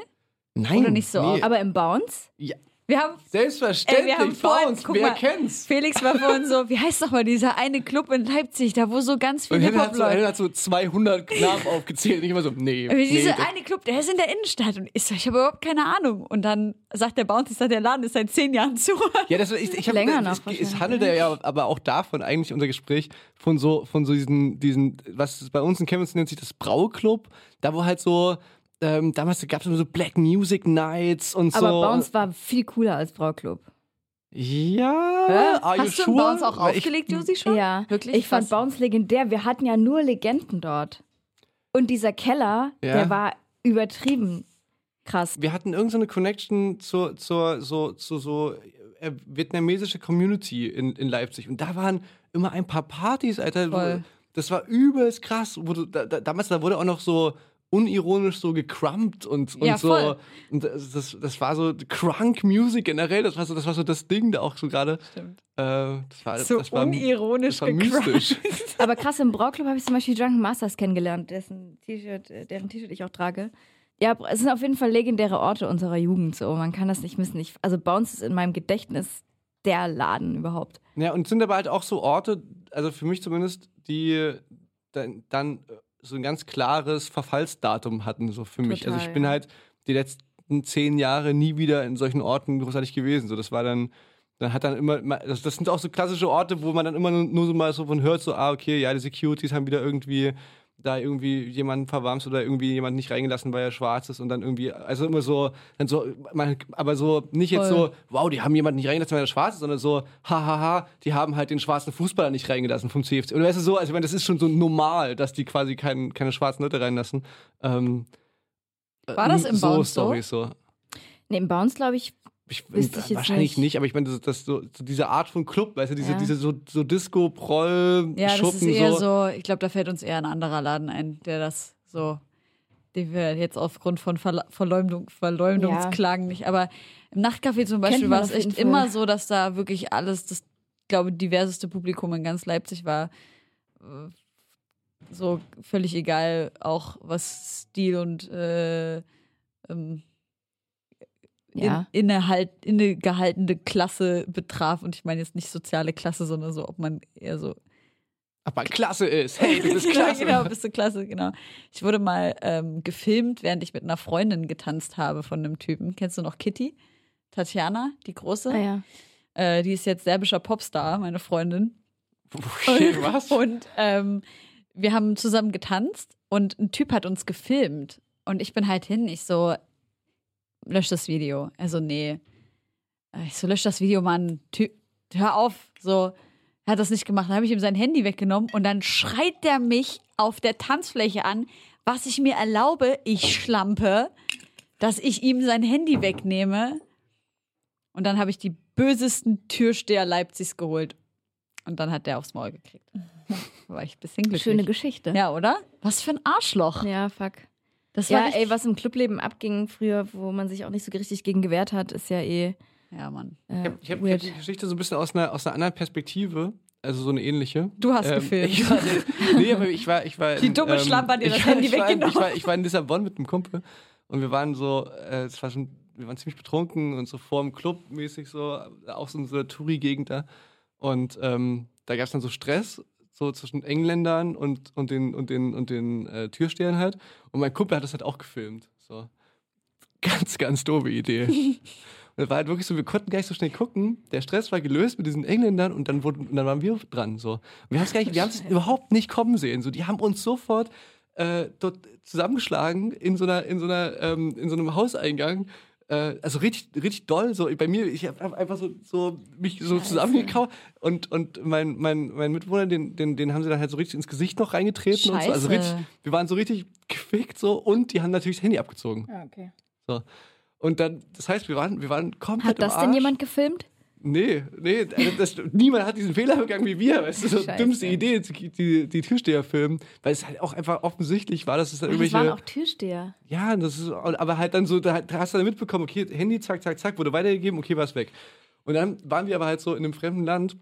Nein, oder nicht so oft. aber im Bounce? ja, Wir haben, selbstverständlich, Ey, wir haben Bounce, guck wer mal, kennt's? Felix war vorhin so, wie heißt nochmal dieser eine Club in Leipzig, da wo so ganz viel Und Henne Hip-Hop hat, so, läuft. hat so 200 Namen aufgezählt. Ich immer so, nee. Nee Dieser eine Club, der ist in der Innenstadt und ich so, ich habe überhaupt keine Ahnung. Und dann sagt der Bounty, sagt, der Laden ist seit zehn Jahren zu. (laughs) ja, das, ich, ich hab, Länger das, noch es, es handelt ja aber auch davon, eigentlich unser Gespräch, von so, von so diesen, diesen, was bei uns in Chemnitz nennt sich das Brauclub, da wo halt so, ähm, damals gab es so Black Music Nights und Aber so. Bounce war viel cooler als Brauclub. Ja, Hast du sure? Bounce auch aufgelegt, Josi, schon? Ja, Wirklich? Ich fand. Bounce legendär. Wir hatten ja nur Legenden dort. Und dieser Keller, Ja. der war übertrieben krass. wir hatten irgendeine Connection zur, zur so, zu so äh, vietnamesische Community in, in Leipzig. Und da waren immer ein paar Partys, Alter. Voll. Das war übelst krass. Wo du, da, da, damals, da wurde auch noch so unironisch so gecrumpt und, und Ja, so. Und das, das, war so Crunk Music generell. Das war so das, war so das Ding da auch so gerade. Stimmt. Äh, das war, So das war, unironisch das war mystisch. (laughs) Aber krass, im Brauclub habe ich zum Beispiel Drunken Masters kennengelernt, dessen T-Shirt, äh, deren T-Shirt ich auch trage. Ja, es sind auf jeden Fall legendäre Orte unserer Jugend. So, man kann das nicht missen. Ich, also Bounce ist in meinem Gedächtnis der Laden überhaupt. Ja, und es sind aber halt auch so Orte, also für mich zumindest, die dann, dann so ein ganz klares Verfallsdatum hatten, so für mich. Total, also ich bin ja. halt die letzten zehn Jahre nie wieder in solchen Orten großartig gewesen. So, das war dann, dann hat dann immer, das, das sind auch so klassische Orte, wo man dann immer nur, nur so mal so von hört, so, ah, okay, ja, die Securities haben wieder irgendwie da irgendwie jemanden verwarmst oder irgendwie jemanden nicht reingelassen, weil er schwarz ist und dann irgendwie, also immer so, dann so, man, aber so nicht jetzt Voll. so, wow, die haben jemanden nicht reingelassen, weil er schwarz ist, sondern so, hahaha, die haben halt den schwarzen Fußballer nicht reingelassen vom CFC. Und weißt du so, also ich meine, das ist schon so normal, dass die quasi kein, keine schwarzen Leute reinlassen. Ähm, War das im so Bounce Storys so? Nee, im Bounce, glaube ich, ich, ich wahrscheinlich nicht. nicht. aber ich meine, das, das so, so, diese Art von Club, weißt du, diese, ja. diese so, so Disco, Proll, Ja, das ist eher so, so ich glaube, da fällt uns eher ein anderer Laden ein, der das so, den wir jetzt aufgrund von Ver Verleumdung, Verleumdungsklagen ja. nicht, aber im Nachtcafé zum Beispiel war es echt immer so, dass da wirklich alles, das, glaube diverseste Publikum in ganz Leipzig war. Äh, so völlig egal, auch was Stil und äh, ähm, ja. in, innehalt, innegehaltene Klasse betraf. Und ich meine jetzt nicht soziale Klasse, sondern so, ob man eher so. Ob man klasse ist. Hey, du bist (laughs) klasse. genau, bist du klasse, genau. Ich wurde mal ähm, gefilmt, während ich mit einer Freundin getanzt habe von einem Typen. Kennst du noch Kitty? Tatjana, die große? Ah, ja. Äh, die ist jetzt serbischer Popstar, meine Freundin. Okay, was? Und ähm, wir haben zusammen getanzt und ein Typ hat uns gefilmt. Und ich bin halt hin, ich so, lösch das Video. Also, nee. Ich so, lösch das Video, Mann. Ty hör auf. So, er hat das nicht gemacht. Dann habe ich ihm sein Handy weggenommen und dann schreit der mich auf der Tanzfläche an, was ich mir erlaube, ich schlampe, dass ich ihm sein Handy wegnehme. Und dann habe ich die bösesten Türsteher Leipzigs geholt. Und dann hat der aufs Maul gekriegt. (laughs) War ich ein bisschen glücklich. Schöne Geschichte. Ja, oder? Was für ein Arschloch. Ja, fuck. Das ja, ey, was im Clubleben abging früher, wo man sich auch nicht so richtig gegen gewehrt hat, ist ja eh. Ja, Mann. Äh, ich habe hab die Geschichte so ein bisschen aus einer, aus einer anderen Perspektive. Also so eine ähnliche. Du hast ähm, gefilmt. Ich war, nee, aber ich war, ich war. Die dumme ähm, Schlamper dir das Handy weggenommen. Ich war, ich war in Lissabon mit einem Kumpel und wir waren so, äh, es war schon, wir waren ziemlich betrunken und so vor dem Club mäßig so, auch so in so einer Touri-Gegend da. Und ähm, da gab es dann so Stress so zwischen Engländern und, und den, und den, und den äh, Türstehern halt. Und mein Kumpel hat das halt auch gefilmt. So. (laughs) Ganz, ganz doofe Idee. (laughs) und es war halt wirklich so, wir konnten gar nicht so schnell gucken. Der Stress war gelöst mit diesen Engländern und dann, wurden, und dann waren wir dran. So. Und wir haben es überhaupt nicht kommen sehen. So, die haben uns sofort äh, dort zusammengeschlagen in so einer, in so einer, ähm, in so einem Hauseingang äh, also richtig, richtig doll. So bei mir, ich habe einfach so, so mich so zusammengekauft und, und mein, mein, mein Mitbewohner, den, den, den haben sie dann halt so richtig ins Gesicht noch reingetreten Scheiße. und so. Also richtig, wir waren so richtig gefickt so und die haben natürlich das Handy abgezogen. Ja, okay. So. Und dann, das heißt, wir waren, wir waren komplett. Hat das denn jemand gefilmt? Nee, nee, also das, niemand hat diesen Fehler begangen wie wir. Weißt du, so Scheiße. dümmste Idee, die, die Türsteher filmen. Weil es halt auch einfach offensichtlich war, dass es dann irgendwelche. Das waren auch Türsteher. Ja, das ist, aber halt dann so, da, hast du dann mitbekommen, okay, Handy, zack, zack, zack, wurde weitergegeben, okay, war es weg. Und dann waren wir aber halt so in einem fremden Land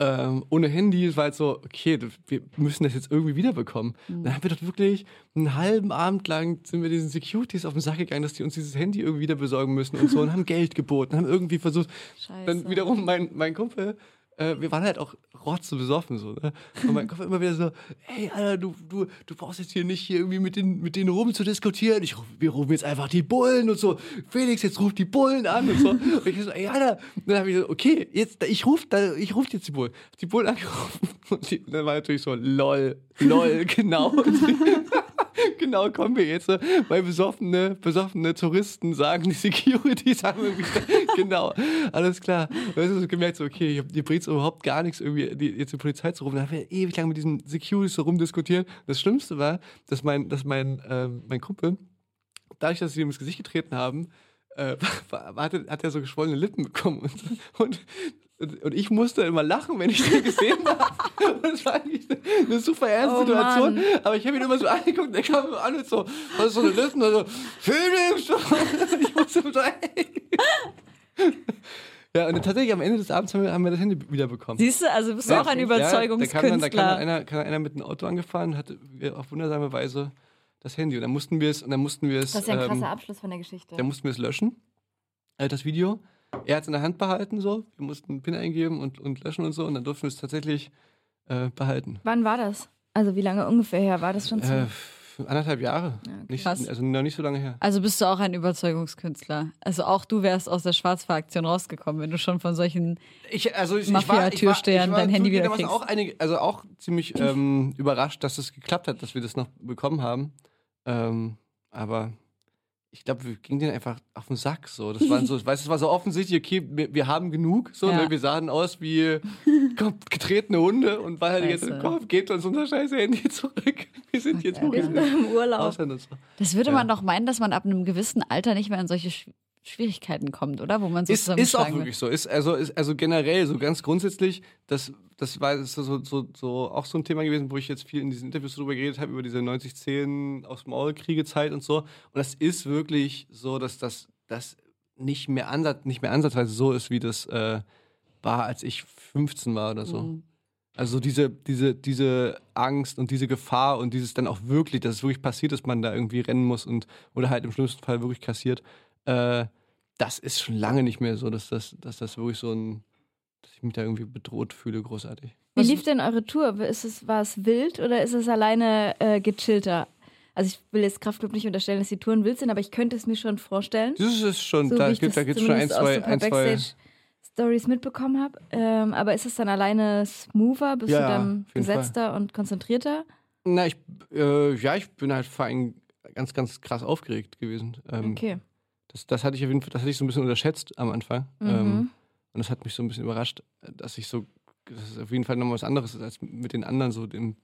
ähm, ohne Handy, es war halt so, okay, wir müssen das jetzt irgendwie wiederbekommen. Mhm. Dann haben wir doch wirklich einen halben Abend lang sind wir diesen Securities auf den Sack gegangen, dass die uns dieses Handy irgendwie wieder besorgen müssen und so und haben Geld geboten, haben irgendwie versucht. Scheiße. Dann wiederum mein, mein Kumpel, äh, wir waren halt auch rotze besoffen so, ne? Und mein Kopf immer wieder so, hey, Alter, du, du, du brauchst jetzt hier nicht hier irgendwie mit den, mit denen rum zu diskutieren. Ich, wir rufen jetzt einfach die Bullen und so. Felix, jetzt ruft die Bullen an und so. Und ich so, ey, Alter. Und dann habe ich so, okay, jetzt, ich ruf, da, ich ruf jetzt die Bullen. Die Bullen (laughs) angerufen. Und, die, dann war natürlich so, lol, lol, genau. (laughs) genau, kommen wir jetzt, weil besoffene, besoffene Touristen sagen, die Security (laughs) sagen irgendwie, genau, alles klar. Und dann hast gemerkt, so, okay, hier bringt es überhaupt gar nichts, irgendwie die, jetzt die Polizei zu rufen. Dann haben wir ewig lang mit diesen Securities so rumdiskutiert. Das Schlimmste war, dass mein, dass mein, äh, mein Kumpel, dadurch, dass sie ihm ins Gesicht getreten haben, äh, (laughs) hat, hat er so geschwollene Lippen bekommen. Und, und und ich musste immer lachen, wenn ich den gesehen habe. Und (laughs) das war eigentlich eine, super ernste oh, Situation. Mann. Aber ich habe ihn immer so angeguckt der kam an und so, was so eine Lippen und so, Felix! (laughs) ich musste so, ey. (laughs) Ja, und tatsächlich am Ende des Abends haben wir, haben wir das Handy wiederbekommen. Siehst du, also bist du ja, auch ein Überzeugungskünstler. Ja, da, kam dann, da kam einer, kam einer mit einem Auto angefahren und hatte auf wundersame Weise das Handy. Und dann mussten wir es, und dann mussten wir es. Das ist ja ein krasser ähm, Abschluss von der Geschichte. Dann mussten wir es löschen, äh, das Video er hat es in der Hand behalten, so. Wir mussten einen PIN eingeben und, und löschen und so. Und dann durften wir es tatsächlich äh, behalten. Wann war das? Also wie lange ungefähr her war das schon? Äh, anderthalb Jahre. Ja, okay. nicht, also noch nicht so lange her. Also bist du auch ein Überzeugungskünstler. Also auch du wärst aus der Schwarzfahraktion rausgekommen, wenn du schon von solchen ich, also ich, Mafia-Türstehern dein Handy wieder kriegst. Auch einige, also auch ziemlich ähm, überrascht, dass es geklappt hat, dass wir das noch bekommen haben. Ähm, aber ich glaube, wir gingen denen einfach auf den Sack. So. Das, waren so, (laughs) weißt, das war so offensichtlich, okay, wir, wir haben genug. So, ja. ne? Wir sahen aus wie getretene Hunde und war halt jetzt, komm, geht uns unser scheiß Handy zurück. (laughs) Wir sind jetzt okay. im Urlaub. Das würde ja. man doch meinen, dass man ab einem gewissen Alter nicht mehr in solche Schwierigkeiten kommt, oder? Wo man so ist, ist auch wirklich so. Ist also, ist also generell, so ganz grundsätzlich, das, das war so, so, so auch so ein Thema gewesen, wo ich jetzt viel in diesen Interviews darüber geredet habe, über diese 90-10 aus dem Maulkriegezeit und so. Und das ist wirklich so, dass das, das nicht, mehr ansatz, nicht mehr ansatzweise so ist, wie das äh, war, als ich 15 war oder so. Mhm. Also diese, diese, diese Angst und diese Gefahr und dieses dann auch wirklich, dass es wirklich passiert, dass man da irgendwie rennen muss und oder halt im schlimmsten Fall wirklich kassiert äh, das ist schon lange nicht mehr so, dass das, dass das wirklich so ein, dass ich mich da irgendwie bedroht fühle, großartig. Wie lief denn eure Tour? Ist es, war es wild oder ist es alleine äh, gechillter? Also ich will jetzt Kraftclub nicht unterstellen, dass die Touren wild sind, aber ich könnte es mir schon vorstellen. Das ist schon, so, da gibt es schon ein, zwei, so ein, zwei Stories mitbekommen habe. Ähm, aber ist es dann alleine smoother? Bist ja, du dann gesetzter Fall. und konzentrierter? Na, ich, äh, ja, ich bin halt vor allem ganz, ganz krass aufgeregt gewesen. Ähm, okay. Das, das hatte ich auf jeden Fall, das hatte ich so ein bisschen unterschätzt am Anfang. Mhm. Ähm, und das hat mich so ein bisschen überrascht, dass ich so, dass es auf jeden Fall nochmal was anderes ist, als mit den anderen so im,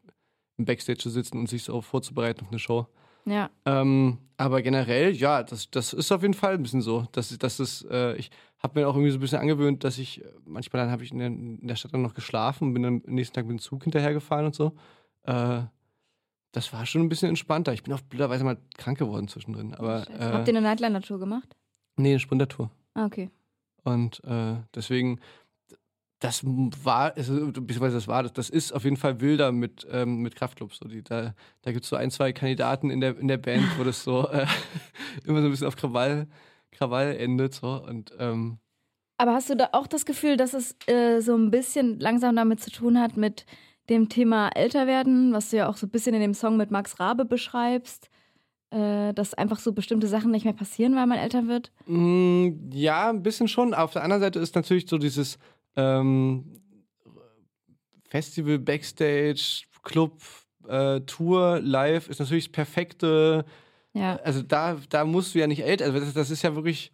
im Backstage zu sitzen und sich so vorzubereiten auf eine Show. Ja. Ähm, aber generell, ja, das, das ist auf jeden Fall ein bisschen so. Das, das ist, äh, ich habe mir auch irgendwie so ein bisschen angewöhnt, dass ich, manchmal dann habe ich in der, in der, Stadt dann noch geschlafen und bin dann am nächsten Tag mit dem Zug hinterhergefahren und so. Äh, das war schon ein bisschen entspannter. Ich bin auch blöderweise mal krank geworden zwischendrin. Aber, äh, Habt ihr eine Nightliner-Tour gemacht? Nee, eine Sprinter-Tour. Ah, okay. Und äh, deswegen, das war, also, beziehungsweise das war, das, das ist auf jeden Fall wilder mit, ähm, mit Kraftclubs. So, die, da da gibt es so ein, zwei Kandidaten in der, in der Band, wo das so (laughs) äh, immer so ein bisschen auf Krawall, Krawall endet. So, und, ähm, aber hast du da auch das Gefühl, dass es äh, so ein bisschen langsam damit zu tun hat, mit dem Thema Älterwerden, was du ja auch so ein bisschen in dem Song mit Max Rabe beschreibst, äh, dass einfach so bestimmte Sachen nicht mehr passieren, weil man älter wird? Mm, ja, ein bisschen schon. Auf der anderen Seite ist natürlich so dieses ähm, Festival, Backstage, Club, äh, Tour, Live ist natürlich das perfekte. Ja. Also da, da musst du ja nicht älter. Also das, das ist ja wirklich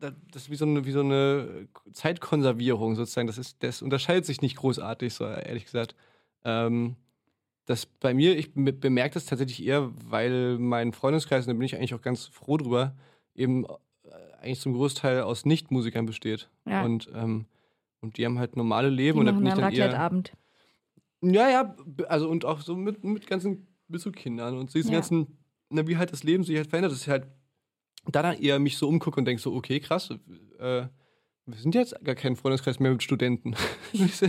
das ist wie so eine, wie so eine Zeitkonservierung sozusagen. Das, ist, das unterscheidet sich nicht großartig, so ehrlich gesagt. Ähm, das bei mir, ich bemerke das tatsächlich eher, weil mein Freundeskreis, und da bin ich eigentlich auch ganz froh drüber, eben äh, eigentlich zum Großteil aus Nichtmusikern besteht. Ja. Und, ähm, und die haben halt normale Leben. Die und da bin ich dann eher. Abend. Ja, ja, also und auch so mit, mit ganzen mit so Kindern und diesen ja. ganzen, na, wie halt das Leben sich halt verändert. Das ist halt dann eher mich so umgucke und denke so, okay, krass, äh, wir sind jetzt gar kein Freundeskreis mehr mit Studenten. (laughs) das,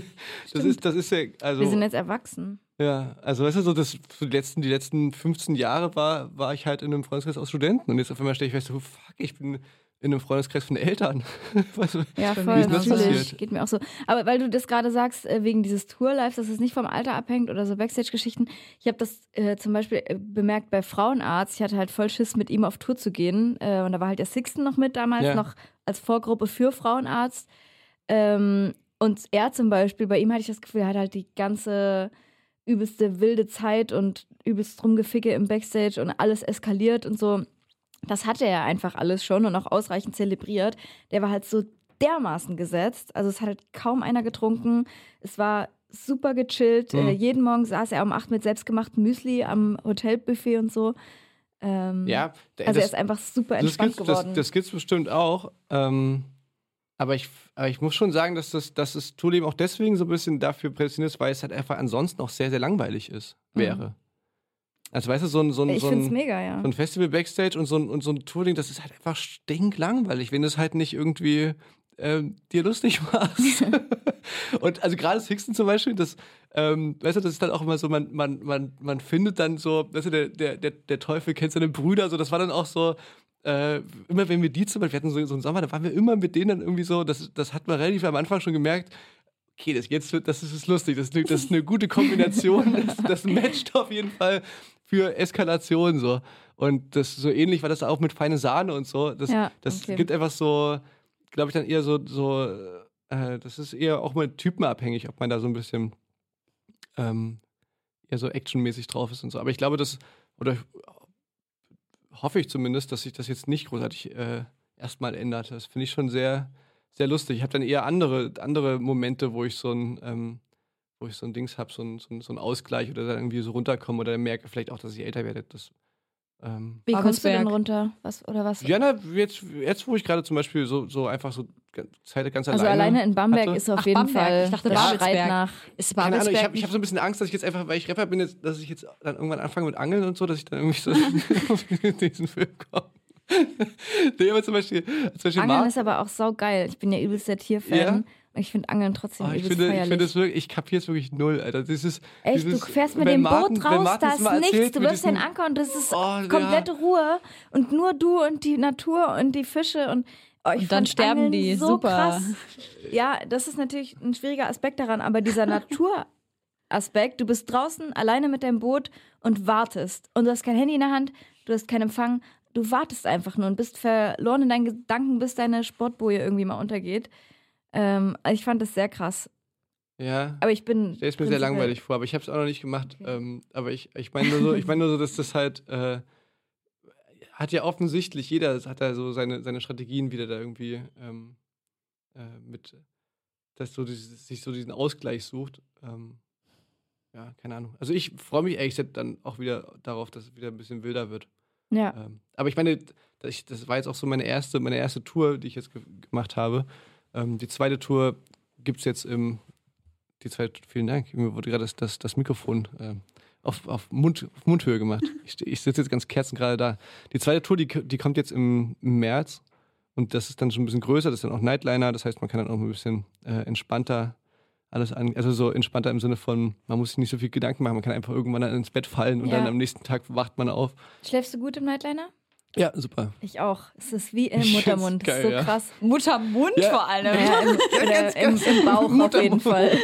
ist, das ist ja, also. Wir sind jetzt erwachsen. Ja, also weißt du, so das die letzten, die letzten 15 Jahre war, war ich halt in einem Freundeskreis aus Studenten und jetzt auf einmal stelle ich fest, so, fuck, ich bin in einem Freundeskreis von Eltern. (laughs) Was, ja, voll, wie ist das passiert? Geht mir auch so. Aber weil du das gerade sagst, äh, wegen dieses Tour-Lives, dass es nicht vom Alter abhängt oder so Backstage-Geschichten. Ich habe das äh, zum Beispiel äh, bemerkt bei Frauenarzt. Ich hatte halt voll Schiss, mit ihm auf Tour zu gehen. Äh, und da war halt der Sixten noch mit damals, ja. noch als Vorgruppe für Frauenarzt. Ähm, und er zum Beispiel, bei ihm hatte ich das Gefühl, er hat halt die ganze übelste wilde Zeit und übelst rumgeficke im Backstage und alles eskaliert und so das hatte er einfach alles schon und auch ausreichend zelebriert. Der war halt so dermaßen gesetzt. Also es hat halt kaum einer getrunken. Es war super gechillt. Mhm. Äh, jeden Morgen saß er um acht mit selbstgemachtem Müsli am Hotelbuffet und so. Ähm, ja, also er ist einfach super entspannt das geworden. Das, das gibt es bestimmt auch. Ähm, aber, ich, aber ich muss schon sagen, dass das, dass das Tourleben auch deswegen so ein bisschen dafür prädestiniert ist, weil es halt einfach ansonsten auch sehr, sehr langweilig ist, wäre. Mhm. Also weißt du, so ein, so ein, so ein, mega, ja. so ein Festival Backstage und so ein, und so ein Touring, das ist halt einfach stinklangweilig, wenn du es halt nicht irgendwie ähm, dir lustig (laughs) machst. (laughs) und also gerade das Hickson zum Beispiel, das, ähm, weißt du, das ist dann auch immer so, man, man, man, man findet dann so, weißt du, der, der, der, der Teufel kennt seine Brüder, so, das war dann auch so, äh, immer wenn wir die zum Beispiel, wir hatten so, so einen Sommer, da waren wir immer mit denen dann irgendwie so, das, das hat man relativ am Anfang schon gemerkt, okay, das, jetzt das ist lustig, das, das ist eine gute Kombination, (laughs) das, das matcht auf jeden Fall für Eskalation so. Und das so ähnlich war das auch mit feine Sahne und so. Das, Ja, das okay. gibt etwas so, glaube ich, dann eher so, so äh, das ist eher auch mal typenabhängig, ob man da so ein bisschen ähm, eher so actionmäßig drauf ist und so. Aber ich glaube, das, oder hoffe ich zumindest, dass sich das jetzt nicht großartig äh, erstmal ändert. Das finde ich schon sehr, sehr lustig. Ich habe dann eher andere, andere Momente, wo ich so ein, ähm, wo ich so ein Dings habe, so ein, so, ein, so ein Ausgleich oder dann irgendwie so runterkomme oder merke vielleicht auch, dass ich älter werde. Das, ähm, Wie kommst du denn runter? Was, oder was? ja, na, jetzt, jetzt, wo ich gerade zum Beispiel so, so einfach so Zeit ganz also alleine. alleine in Bamberg hatte. ist auf Ach, jeden Bamberg. Fall. Ich dachte das schreit Babelsberg. nach. Ist Keine Ahnung, ich habe ich hab so ein bisschen Angst, dass ich jetzt einfach, weil ich Rapper bin, jetzt, dass ich jetzt dann irgendwann anfange mit Angeln und so, dass ich dann irgendwie so in (laughs) diesen Film komme. (laughs) nee, aber zum Beispiel, zum Beispiel Angeln Marc- ist aber auch saugeil. Ich bin ja übelst der Tierfan. Ja? Ich finde Angeln trotzdem Oh, ich finde, ich feierlich. finde es wirklich, ich kapiere es wirklich null, Alter. Dieses, Echt, dieses, du fährst mit dem Martin- Boot raus, da ist nichts, du mit wirfst den Anker und das ist Oh, ja. komplette Ruhe und nur du und die Natur und die Fische und oh, ich Und dann sterben Angeln die, so super. krass. Ja, das ist natürlich ein schwieriger Aspekt daran, aber dieser (laughs) Naturaspekt, du bist draußen alleine mit deinem Boot und wartest und du hast kein Handy in der Hand, du hast keinen Empfang, du wartest einfach nur und bist verloren in deinen Gedanken, bis deine Sportboje irgendwie mal untergeht. Ähm, also ich fand das sehr krass. Ja, Aber ich bin. der ist mir sehr langweilig vor, aber ich habe es auch noch nicht gemacht. Okay. Ähm, aber ich, ich meine nur so, ich meine nur so, dass das halt äh, hat ja offensichtlich jeder hat da so seine, seine Strategien wieder da irgendwie ähm, äh, mit, dass so dieses, sich so diesen Ausgleich sucht. Ähm, ja, keine Ahnung. Also ich freue mich ehrlich gesagt dann auch wieder darauf, dass es wieder ein bisschen wilder wird. Ja. Ähm, aber ich meine, das, das war jetzt auch so meine erste, meine erste Tour, die ich jetzt ge gemacht habe. Ähm, die zweite Tour gibt es jetzt im. Die zweite, vielen Dank. Mir wurde gerade das, das, das Mikrofon ähm, auf, auf, Mund, auf Mundhöhe gemacht. (laughs) Ich, ich sitze jetzt ganz kerzen gerade da. Die zweite Tour, die, die kommt jetzt im, im März. Und das ist dann schon ein bisschen größer. Das ist dann auch Nightliner. Das heißt, man kann dann auch ein bisschen äh, entspannter alles an. Also so entspannter im Sinne von, man muss sich nicht so viel Gedanken machen. Man kann einfach irgendwann dann ins Bett fallen und Ja. dann am nächsten Tag wacht man auf. Schläfst du gut im Nightliner? Ja, super. Ich auch. Es ist wie im (laughs) Muttermund. Das ist geil, so ja. krass. Muttermund Ja. vor allem. (laughs) Ja, im, (laughs) oder im, im Bauch auf jeden Fall.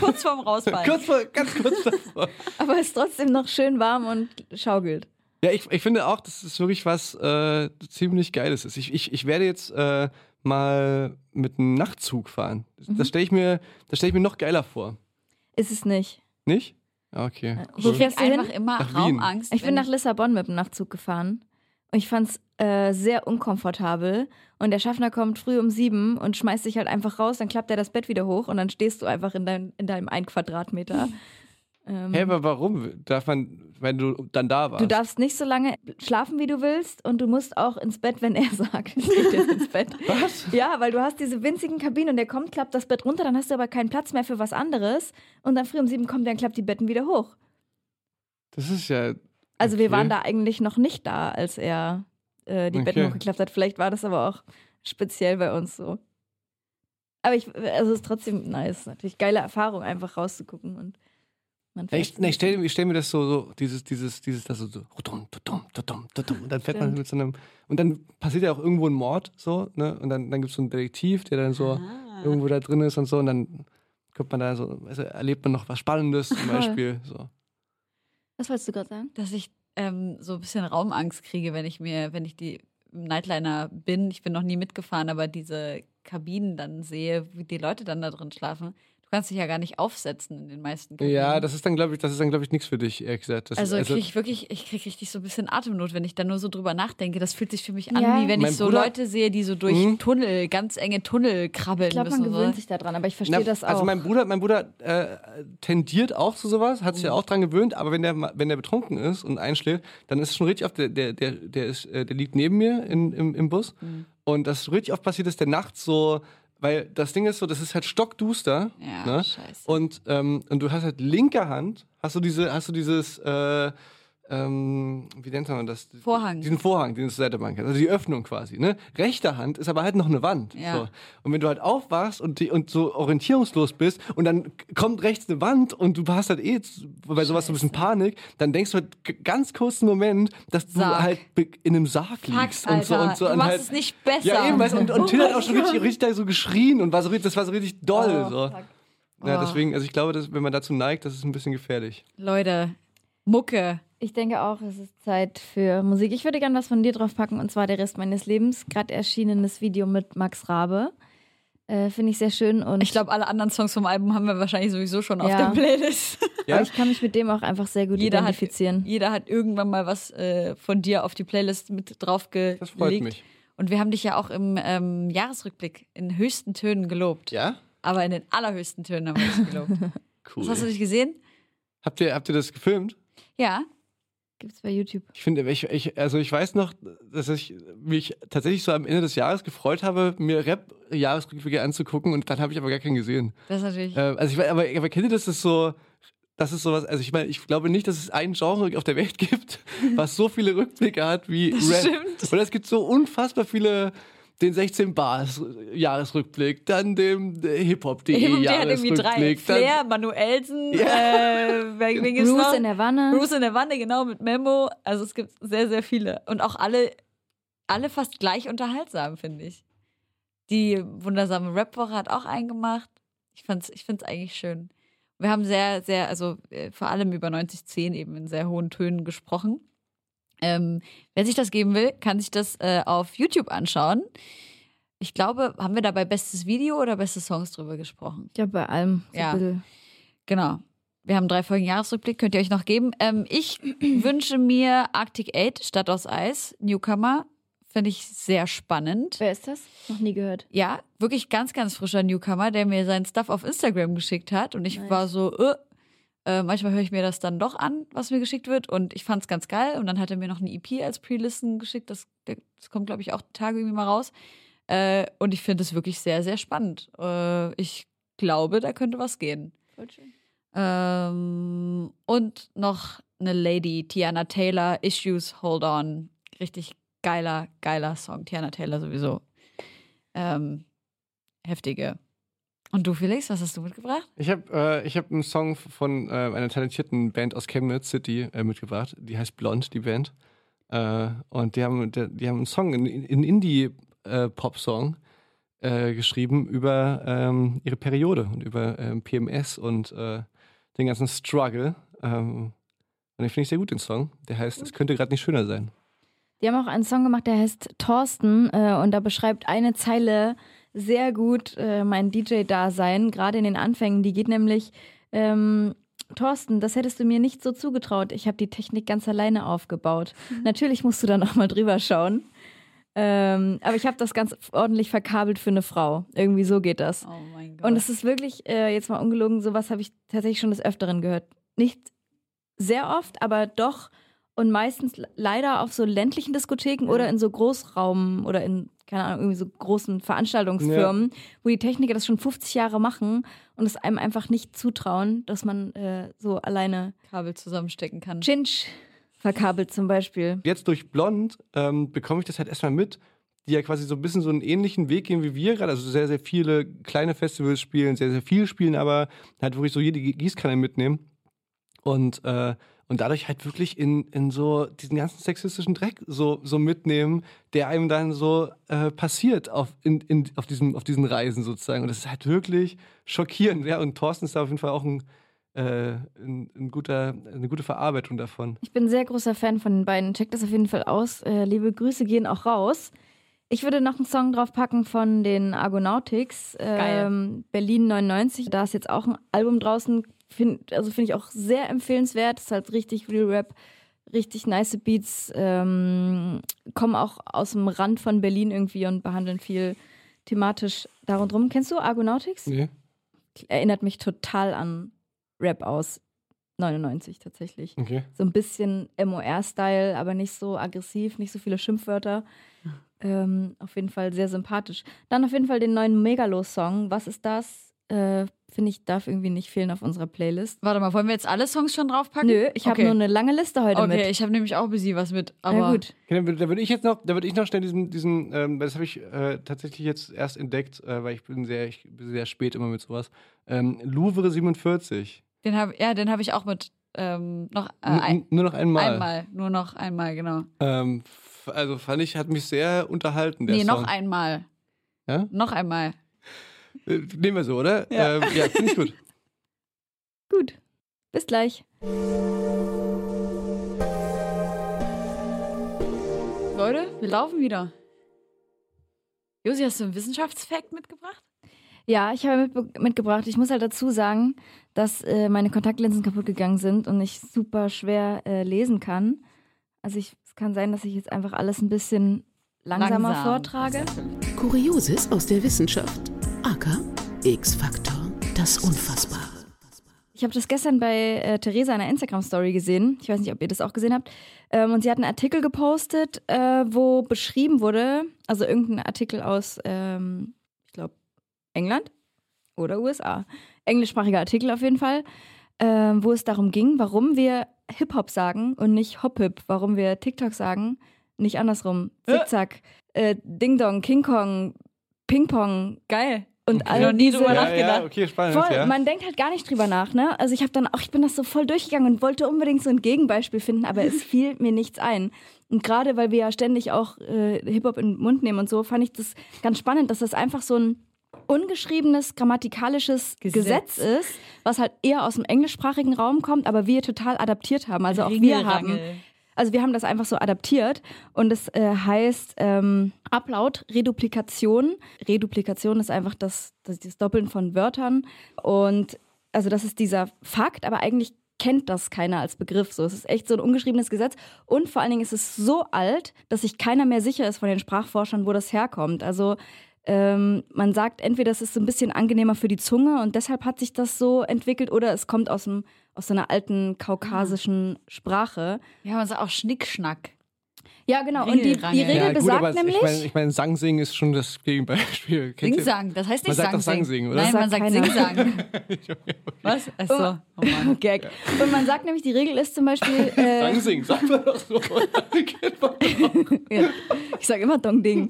Kurz vorm Rausfallen. Kurz vor, ganz kurz davor. Aber es ist trotzdem noch schön warm und schaukelt. Ja, ich, ich finde auch, dass es wirklich was äh, ziemlich Geiles ist. Ich, ich, ich werde jetzt äh, mal mit einem Nachtzug fahren. Das, Mhm. das stelle ich, mir- das stell ich mir noch geiler vor. Ist es nicht. Nicht? Ah, Okay. Wo Cool. fährst du hin? einfach immer Nach Wien. Raumangst. Ich bin nach Lissabon mit dem Nachtzug gefahren. Und ich fand es äh, sehr unkomfortabel. Und der Schaffner kommt früh um sieben und schmeißt dich halt einfach raus, dann klappt er das Bett wieder hoch und dann stehst du einfach in, dein, in deinem ein Quadratmeter. (laughs) Ähm, Hä, aber warum? Darf man, wenn du dann da warst? Du darfst nicht so lange schlafen, wie du willst, und du musst auch ins Bett, wenn er (laughs) sagt, ich geht jetzt ins Bett. Was? Ja, weil du hast diese winzigen Kabinen und der kommt, klappt das Bett runter, dann hast du aber keinen Platz mehr für was anderes. Und dann früh um sieben kommt und klappt die Betten wieder hoch. Das ist ja. Also wir Okay. waren da eigentlich noch nicht da, als er äh, die Betten Okay. hochgeklappt hat. Vielleicht war das aber auch speziell bei uns so. Aber ich, also es ist trotzdem nice. Natürlich geile Erfahrung, einfach rauszugucken und man ich, fährt- ne, ich stelle stell mir das so, so dieses, dieses, dieses, das so, so und dann fährt man mit so einem, und dann passiert ja auch irgendwo ein Mord, so, ne, und dann, dann gibt es so einen Detektiv, der dann so Ah. irgendwo da drin ist und so, und dann kommt man da so, also erlebt man noch was Spannendes zum. (laughs) Beispiel, so. Was wolltest du gerade sagen? dass ich ähm, so ein bisschen Raumangst kriege, wenn ich mir, wenn ich die im Nightliner bin. Ich bin noch nie mitgefahren, aber diese Kabinen dann sehe, wie die Leute dann da drin schlafen. Du kannst dich ja gar nicht aufsetzen in den meisten Kabinen. Ja, das ist dann, glaube ich, das ist dann, glaube ich, nichts für dich, ehrlich gesagt. Das also, ist, kriege ich wirklich, ich kriege richtig so ein bisschen Atemnot, wenn ich da nur so drüber nachdenke. Das fühlt sich für mich an, Ja. wie wenn Mein ich so Bruder- Leute sehe, die so durch Mhm. Tunnel, ganz enge Tunnel krabbeln Ich glaube, man gewöhnt so. sich daran, aber ich verstehe Na, das auch. Also mein Bruder, mein Bruder äh, tendiert auch zu sowas, hat sich ja Mhm. auch dran gewöhnt, aber wenn der, wenn der betrunken ist und einschläft, dann ist es schon richtig oft, der, der, der, der, ist, äh, der liegt neben mir in, im, im Bus Mhm. und das ist richtig oft passiert, dass der nachts so, weil das Ding ist so, das ist halt stockduster. Ja, ne? scheiße. Und, ähm, und du hast halt linke Hand, hast du diese, hast du dieses, äh, ähm, wie nennt man das? Vorhang. Diesen Vorhang, den du zur Seite machen kannst. Also die Öffnung quasi. Ne? Rechte Hand ist aber halt noch eine Wand. Ja. So. Und wenn du halt aufwachst und, die, und so orientierungslos bist und dann kommt rechts eine Wand und du hast halt eh bei sowas so ein bisschen Panik, dann denkst du halt ganz kurzen Moment, dass du Sarg. halt in einem Sarg Fuck, liegst und so und so. du und machst halt, es nicht besser. Ja, eben, weißt, und, und Oh Till hat auch schon richtig, richtig da so geschrien und war so, das war so richtig doll. Oh, so. fuck. Ja, Oh. deswegen, also ich glaube, dass, wenn man dazu neigt, das ist ein bisschen gefährlich. Leute, Mucke. Ich denke auch, es ist Zeit für Musik. Ich würde gerne was von dir draufpacken und zwar der Rest meines Lebens. Gerade erschienenes Video mit Max Rabe. Äh, Finde ich sehr schön. Und ich glaube, alle anderen Songs vom Album haben wir wahrscheinlich sowieso schon ja. auf der Playlist. Ja? (laughs) Aber ich kann mich mit dem auch einfach sehr gut jeder identifizieren. Hat, jeder hat irgendwann mal was äh, von dir auf die Playlist mit draufgelegt. Das freut mich. Und wir haben dich ja auch im ähm, Jahresrückblick in höchsten Tönen gelobt. Ja? Aber in den allerhöchsten Tönen haben wir dich gelobt. cool. (laughs) Was hast du nicht gesehen? Habt ihr, habt ihr das gefilmt? Ja. Gibt's bei YouTube. Ich finde, ich, ich, also ich weiß noch, dass ich mich tatsächlich so am Ende des Jahres gefreut habe, mir Rap-Jahresrückblicke anzugucken und dann habe ich aber gar keinen gesehen. Das ist natürlich. Äh, also ich aber, aber kennt ihr das, das ist so, das ist sowas, also ich meine, ich glaube nicht, dass es ein Genre auf der Welt (laughs) gibt, was so viele Rückblicke hat wie das Rap. Stimmt. Weil es gibt so unfassbar viele den 16 Bars Jahresrückblick, dann dem Hip-Hop.de Hip Jahresrückblick. Hat irgendwie drei. Flair, Manuelsen, ja. äh, Bruce noch? in der Wanne. Bruce in der Wanne, genau, mit Memo. Also es gibt sehr, sehr viele. Und auch alle, alle fast gleich unterhaltsam, finde ich. Die wundersame Rap-Woche hat auch eingemacht. Ich, fand's, ich finde es eigentlich schön. Wir haben sehr, sehr, also äh, vor allem über 9010 eben in sehr hohen Tönen gesprochen. Ähm, wer sich das geben will, kann sich das äh, auf YouTube anschauen. Ich glaube, haben wir dabei bestes Video oder beste Songs drüber gesprochen? Ja, bei allem. So ja. Genau. Wir haben drei Folgen Jahresrückblick, könnt ihr euch noch geben. Ähm, ich (clears throat) wünsche mir Arctic 8 Stadt aus Eis, Newcomer. Finde ich sehr spannend. Wer ist das? Noch nie gehört. Ja, wirklich ganz, ganz frischer Newcomer, der mir seinen Stuff auf Instagram geschickt hat. Und ich nice. war so, äh, äh, manchmal höre ich mir das dann doch an, was mir geschickt wird. Und ich fand es ganz geil. Und dann hat er mir noch eine EP als Pre-Listen geschickt. Das, das kommt, glaube ich, auch Tage irgendwie mal raus. Äh, und ich finde es wirklich sehr, sehr spannend. Äh, ich glaube, da könnte was gehen. Voll schön. Ähm, und noch eine Lady, Tiana Taylor, Issues, Hold On. Richtig geiler, geiler Song. Tiana Taylor sowieso. Ähm, heftige und du, Felix, was hast du mitgebracht? Ich habe äh, hab einen Song von äh, einer talentierten Band aus Chemnitz City äh, mitgebracht. Die heißt Blond, die Band. Äh, und die haben, die, die, haben einen Song, einen, einen Indie-Pop-Song äh, geschrieben über ähm, ihre Periode und über ähm, PMS und äh, den ganzen Struggle. Ähm, und ich finde ich sehr gut, den Song. Der heißt, es könnte gerade nicht schöner sein. Die haben auch einen Song gemacht, der heißt Thorsten und da beschreibt eine Zeile sehr gut äh, mein DJ-Dasein, gerade in den Anfängen. Die geht nämlich, ähm, Thorsten, das hättest du mir nicht so zugetraut. Ich habe die Technik ganz alleine aufgebaut. Mhm. Natürlich musst du da nochmal drüber schauen. Ähm, aber ich habe das ganz ordentlich verkabelt für eine Frau. Irgendwie so geht das. Oh mein Gott. Und es ist wirklich, äh, jetzt mal ungelogen, sowas habe ich tatsächlich schon des Öfteren gehört. Nicht sehr oft, aber doch und meistens leider auf so ländlichen Diskotheken ja. oder in so Großraum oder in keine Ahnung, irgendwie so großen Veranstaltungsfirmen, ja. wo die Techniker das schon 50 Jahre machen und es einem einfach nicht zutrauen, dass man äh, so alleine Kabel zusammenstecken kann. Chinch verkabelt zum Beispiel. Jetzt durch Blond ähm, bekomme ich das halt erstmal mit, die ja quasi so ein bisschen so einen ähnlichen Weg gehen wie wir gerade. Also sehr, sehr viele kleine Festivals spielen, sehr, sehr viel spielen, aber halt wirklich so jede Gießkanne mitnehmen. Und äh, und dadurch halt wirklich in, in so diesen ganzen sexistischen Dreck so, so mitnehmen, der einem dann so äh, passiert auf, in, in, auf, diesem, auf diesen Reisen sozusagen. Und das ist halt wirklich schockierend. Ja, und Thorsten ist da auf jeden Fall auch ein, äh, ein, ein, guter, eine gute Verarbeitung davon. Ich bin ein sehr großer Fan von den beiden. Checkt das auf jeden Fall aus. Äh, liebe Grüße gehen auch raus. Ich würde noch einen Song draufpacken von den Argonautics, ähm, Berlin 99. Da ist jetzt auch ein Album draußen, find, also finde ich auch sehr empfehlenswert. Ist halt richtig Real Rap, richtig nice Beats. Ähm, kommen auch aus dem Rand von Berlin irgendwie und behandeln viel thematisch darum drum. Kennst du Argonautics? Nee. Erinnert mich total an Rap aus 99 tatsächlich. Okay. So ein bisschen MOR-Style, aber nicht so aggressiv, nicht so viele Schimpfwörter. Ähm, auf jeden Fall sehr sympathisch. Dann auf jeden Fall den neuen Megalo-Song. Was ist das? Äh, Finde ich, darf irgendwie nicht fehlen auf unserer Playlist. Warte mal, wollen wir jetzt alle Songs schon draufpacken? Nö, ich habe okay. nur eine lange Liste heute okay, mit. Okay, ich habe nämlich auch ein bisschen was mit. Aber ja, gut. Okay, da würde ich jetzt noch, da würde ich noch schnell diesen, diesen ähm, das habe ich äh, tatsächlich jetzt erst entdeckt, äh, weil ich bin sehr, ich bin sehr spät immer mit sowas. Ähm, Louvre 47. Den habe, ja, den habe ich auch mit. Ähm, noch äh, ein, nur noch einmal. Einmal, nur noch einmal, genau. Ähm, also fand ich, hat mich sehr unterhalten. Der nee, Song. noch einmal. Ja? Noch einmal. Äh, nehmen wir so, oder? Ja, ähm, ja finde ich gut. (laughs) gut. Bis gleich. Leute, wir laufen wieder. Josi, hast du einen Wissenschaftsfakt mitgebracht? Ja, ich habe mit, mitgebracht. Ich muss halt dazu sagen, dass äh, meine Kontaktlinsen kaputt gegangen sind und ich super schwer äh, lesen kann. Also ich, es kann sein, dass ich jetzt einfach alles ein bisschen langsamer Langsam. vortrage. Kurioses aus der Wissenschaft. AK X-Faktor. Das Unfassbare. Ich habe das gestern bei äh, Theresa in einer Instagram-Story gesehen. Ich weiß nicht, ob ihr das auch gesehen habt. Ähm, und sie hat einen Artikel gepostet, äh, wo beschrieben wurde, also irgendein Artikel aus, ähm, ich glaube, England oder USA. Englischsprachiger Artikel auf jeden Fall, äh, wo es darum ging, warum wir Hip-Hop sagen und nicht Hop-Hip, warum wir TikTok sagen, nicht andersrum. Zickzack, äh, Ding Dong, King Kong, Ping Pong, geil und okay. all nie drüber nachgedacht. Ja, ja, okay, spannend, voll, ja. Man denkt halt gar nicht drüber nach, ne? Also ich habe dann auch, ich bin das so voll durchgegangen und wollte unbedingt so ein Gegenbeispiel finden, aber es (laughs) fiel mir nichts ein. Und gerade weil wir ja ständig auch äh, Hip-Hop in den Mund nehmen und so, fand ich das ganz spannend, dass das einfach so ein ungeschriebenes grammatikalisches Gesetz. Gesetz ist, was halt eher aus dem englischsprachigen Raum kommt, aber wir total adaptiert haben. Also auch wir haben also wir haben das einfach so adaptiert und es äh, heißt ähm, Upload, Reduplikation. Reduplikation ist einfach das, das, das Doppeln von Wörtern und also das ist dieser Fakt, aber eigentlich kennt das keiner als Begriff. So, es ist echt so ein ungeschriebenes Gesetz. Und vor allen Dingen ist es so alt, dass sich keiner mehr sicher ist von den Sprachforschern, wo das herkommt. Also ähm, man sagt entweder, es ist so ein bisschen angenehmer für die Zunge und deshalb hat sich das so entwickelt, oder es kommt aus dem aus so einer alten kaukasischen Sprache. Ja, man sagt auch Schnickschnack. Ja, genau. Und die, die Regel ja, gut, besagt aber nämlich. Ich meine, ich mein, Sangsingen ist schon das Gegenbeispiel. Singsang, das heißt nicht man sagt Sangsingen. oder? Nein, man sagt Singsang. (laughs) Was? Achso. Oh Mann. (laughs) Gag. Und man sagt nämlich, die Regel ist zum Beispiel. (laughs) Äh, Sangsingen, sagt man doch so. ja. Ich sage immer Dong Ding.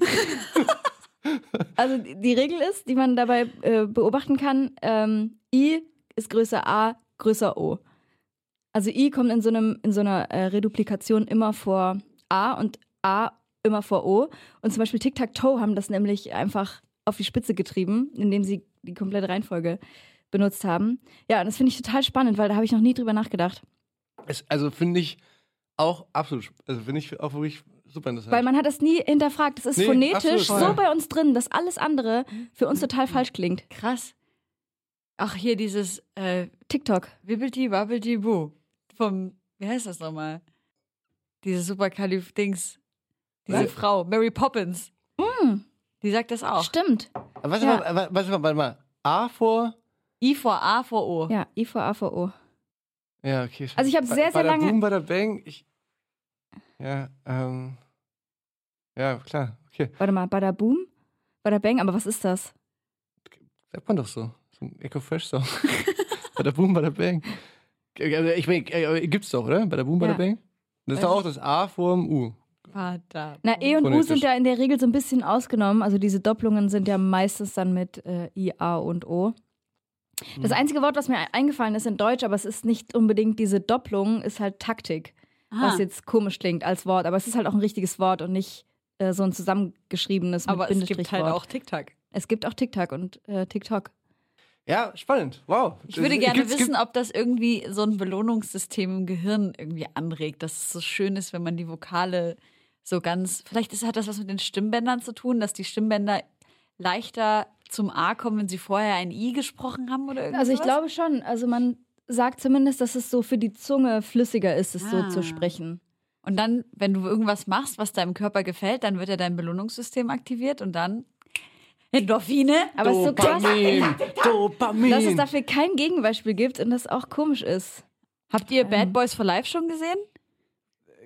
Also die Regel ist, die man dabei äh, beobachten kann, ähm, I ist größer A, größer O. Also I kommt in so, einem, in so einer äh, Reduplikation immer vor A und A immer vor O. Und zum Beispiel Tic-Tac-Toe haben das nämlich einfach auf die Spitze getrieben, indem sie die komplette Reihenfolge benutzt haben. Ja, und das finde ich total spannend, weil da habe ich noch nie drüber nachgedacht. Es, also finde ich auch absolut, also finde ich auch wirklich super interessant. Weil man hat das nie hinterfragt. Das ist nee, phonetisch absolut, so bei uns drin, dass alles andere für uns total falsch klingt. Krass. Ach, hier dieses äh, TikTok. Wibbelti, wabbelti, bu. Vom, wie heißt das nochmal? Diese Superkalif-Dings. Diese Was? Frau, Mary Poppins. Mm. Die sagt das auch. Stimmt. Was ja. mal, was mal, warte mal. A vor? I vor A vor O. Ja, I vor A vor O. Ja, okay. Also ich habe sehr, sehr lange. Boom, bei der Bang. Ich, ja, ähm. Ja, klar. Okay. Warte mal, Bada Boom? Bada Bang, aber was ist das? Sagt man doch so. So ein Echo Fresh Song. (laughs) bei der Boom, bei der Bang. Ich meine, äh, gibt's doch, oder? Bei der Boom, bei der Bang? Das ist doch auch das A vor dem U. Vater. Na, E und U sind ja in der Regel so ein bisschen ausgenommen. Also diese Doppelungen sind ja meistens dann mit äh, I, A und O. Das hm. einzige Wort, was mir eingefallen ist in Deutsch, aber es ist nicht unbedingt diese Doppelung, ist halt Taktik. Aha. Was jetzt komisch klingt als Wort, aber es ist halt auch ein richtiges Wort und nicht äh, so ein zusammengeschriebenes aber es gibt halt auch TikTok. Es gibt auch TikTok und äh, TikTok. Ja, spannend. Wow. Ich würde gerne gibt's, wissen, ob das irgendwie so ein Belohnungssystem im Gehirn irgendwie anregt, dass es so schön ist, wenn man die Vokale so ganz. Vielleicht ist, hat das was mit den Stimmbändern zu tun, dass die Stimmbänder leichter zum A kommen, wenn sie vorher ein I gesprochen haben oder irgendwas? Also ich glaube schon. Also man sagt zumindest, dass es so für die Zunge flüssiger ist, es ah. so zu sprechen. Und dann, wenn du irgendwas machst, was deinem Körper gefällt, dann wird ja dein Belohnungssystem aktiviert und dann Endorphine. Aber es ist so krass, Dopamin. dass es dafür kein Gegenbeispiel gibt und das auch komisch ist. Habt ihr Bad ähm. Boys for Life schon gesehen?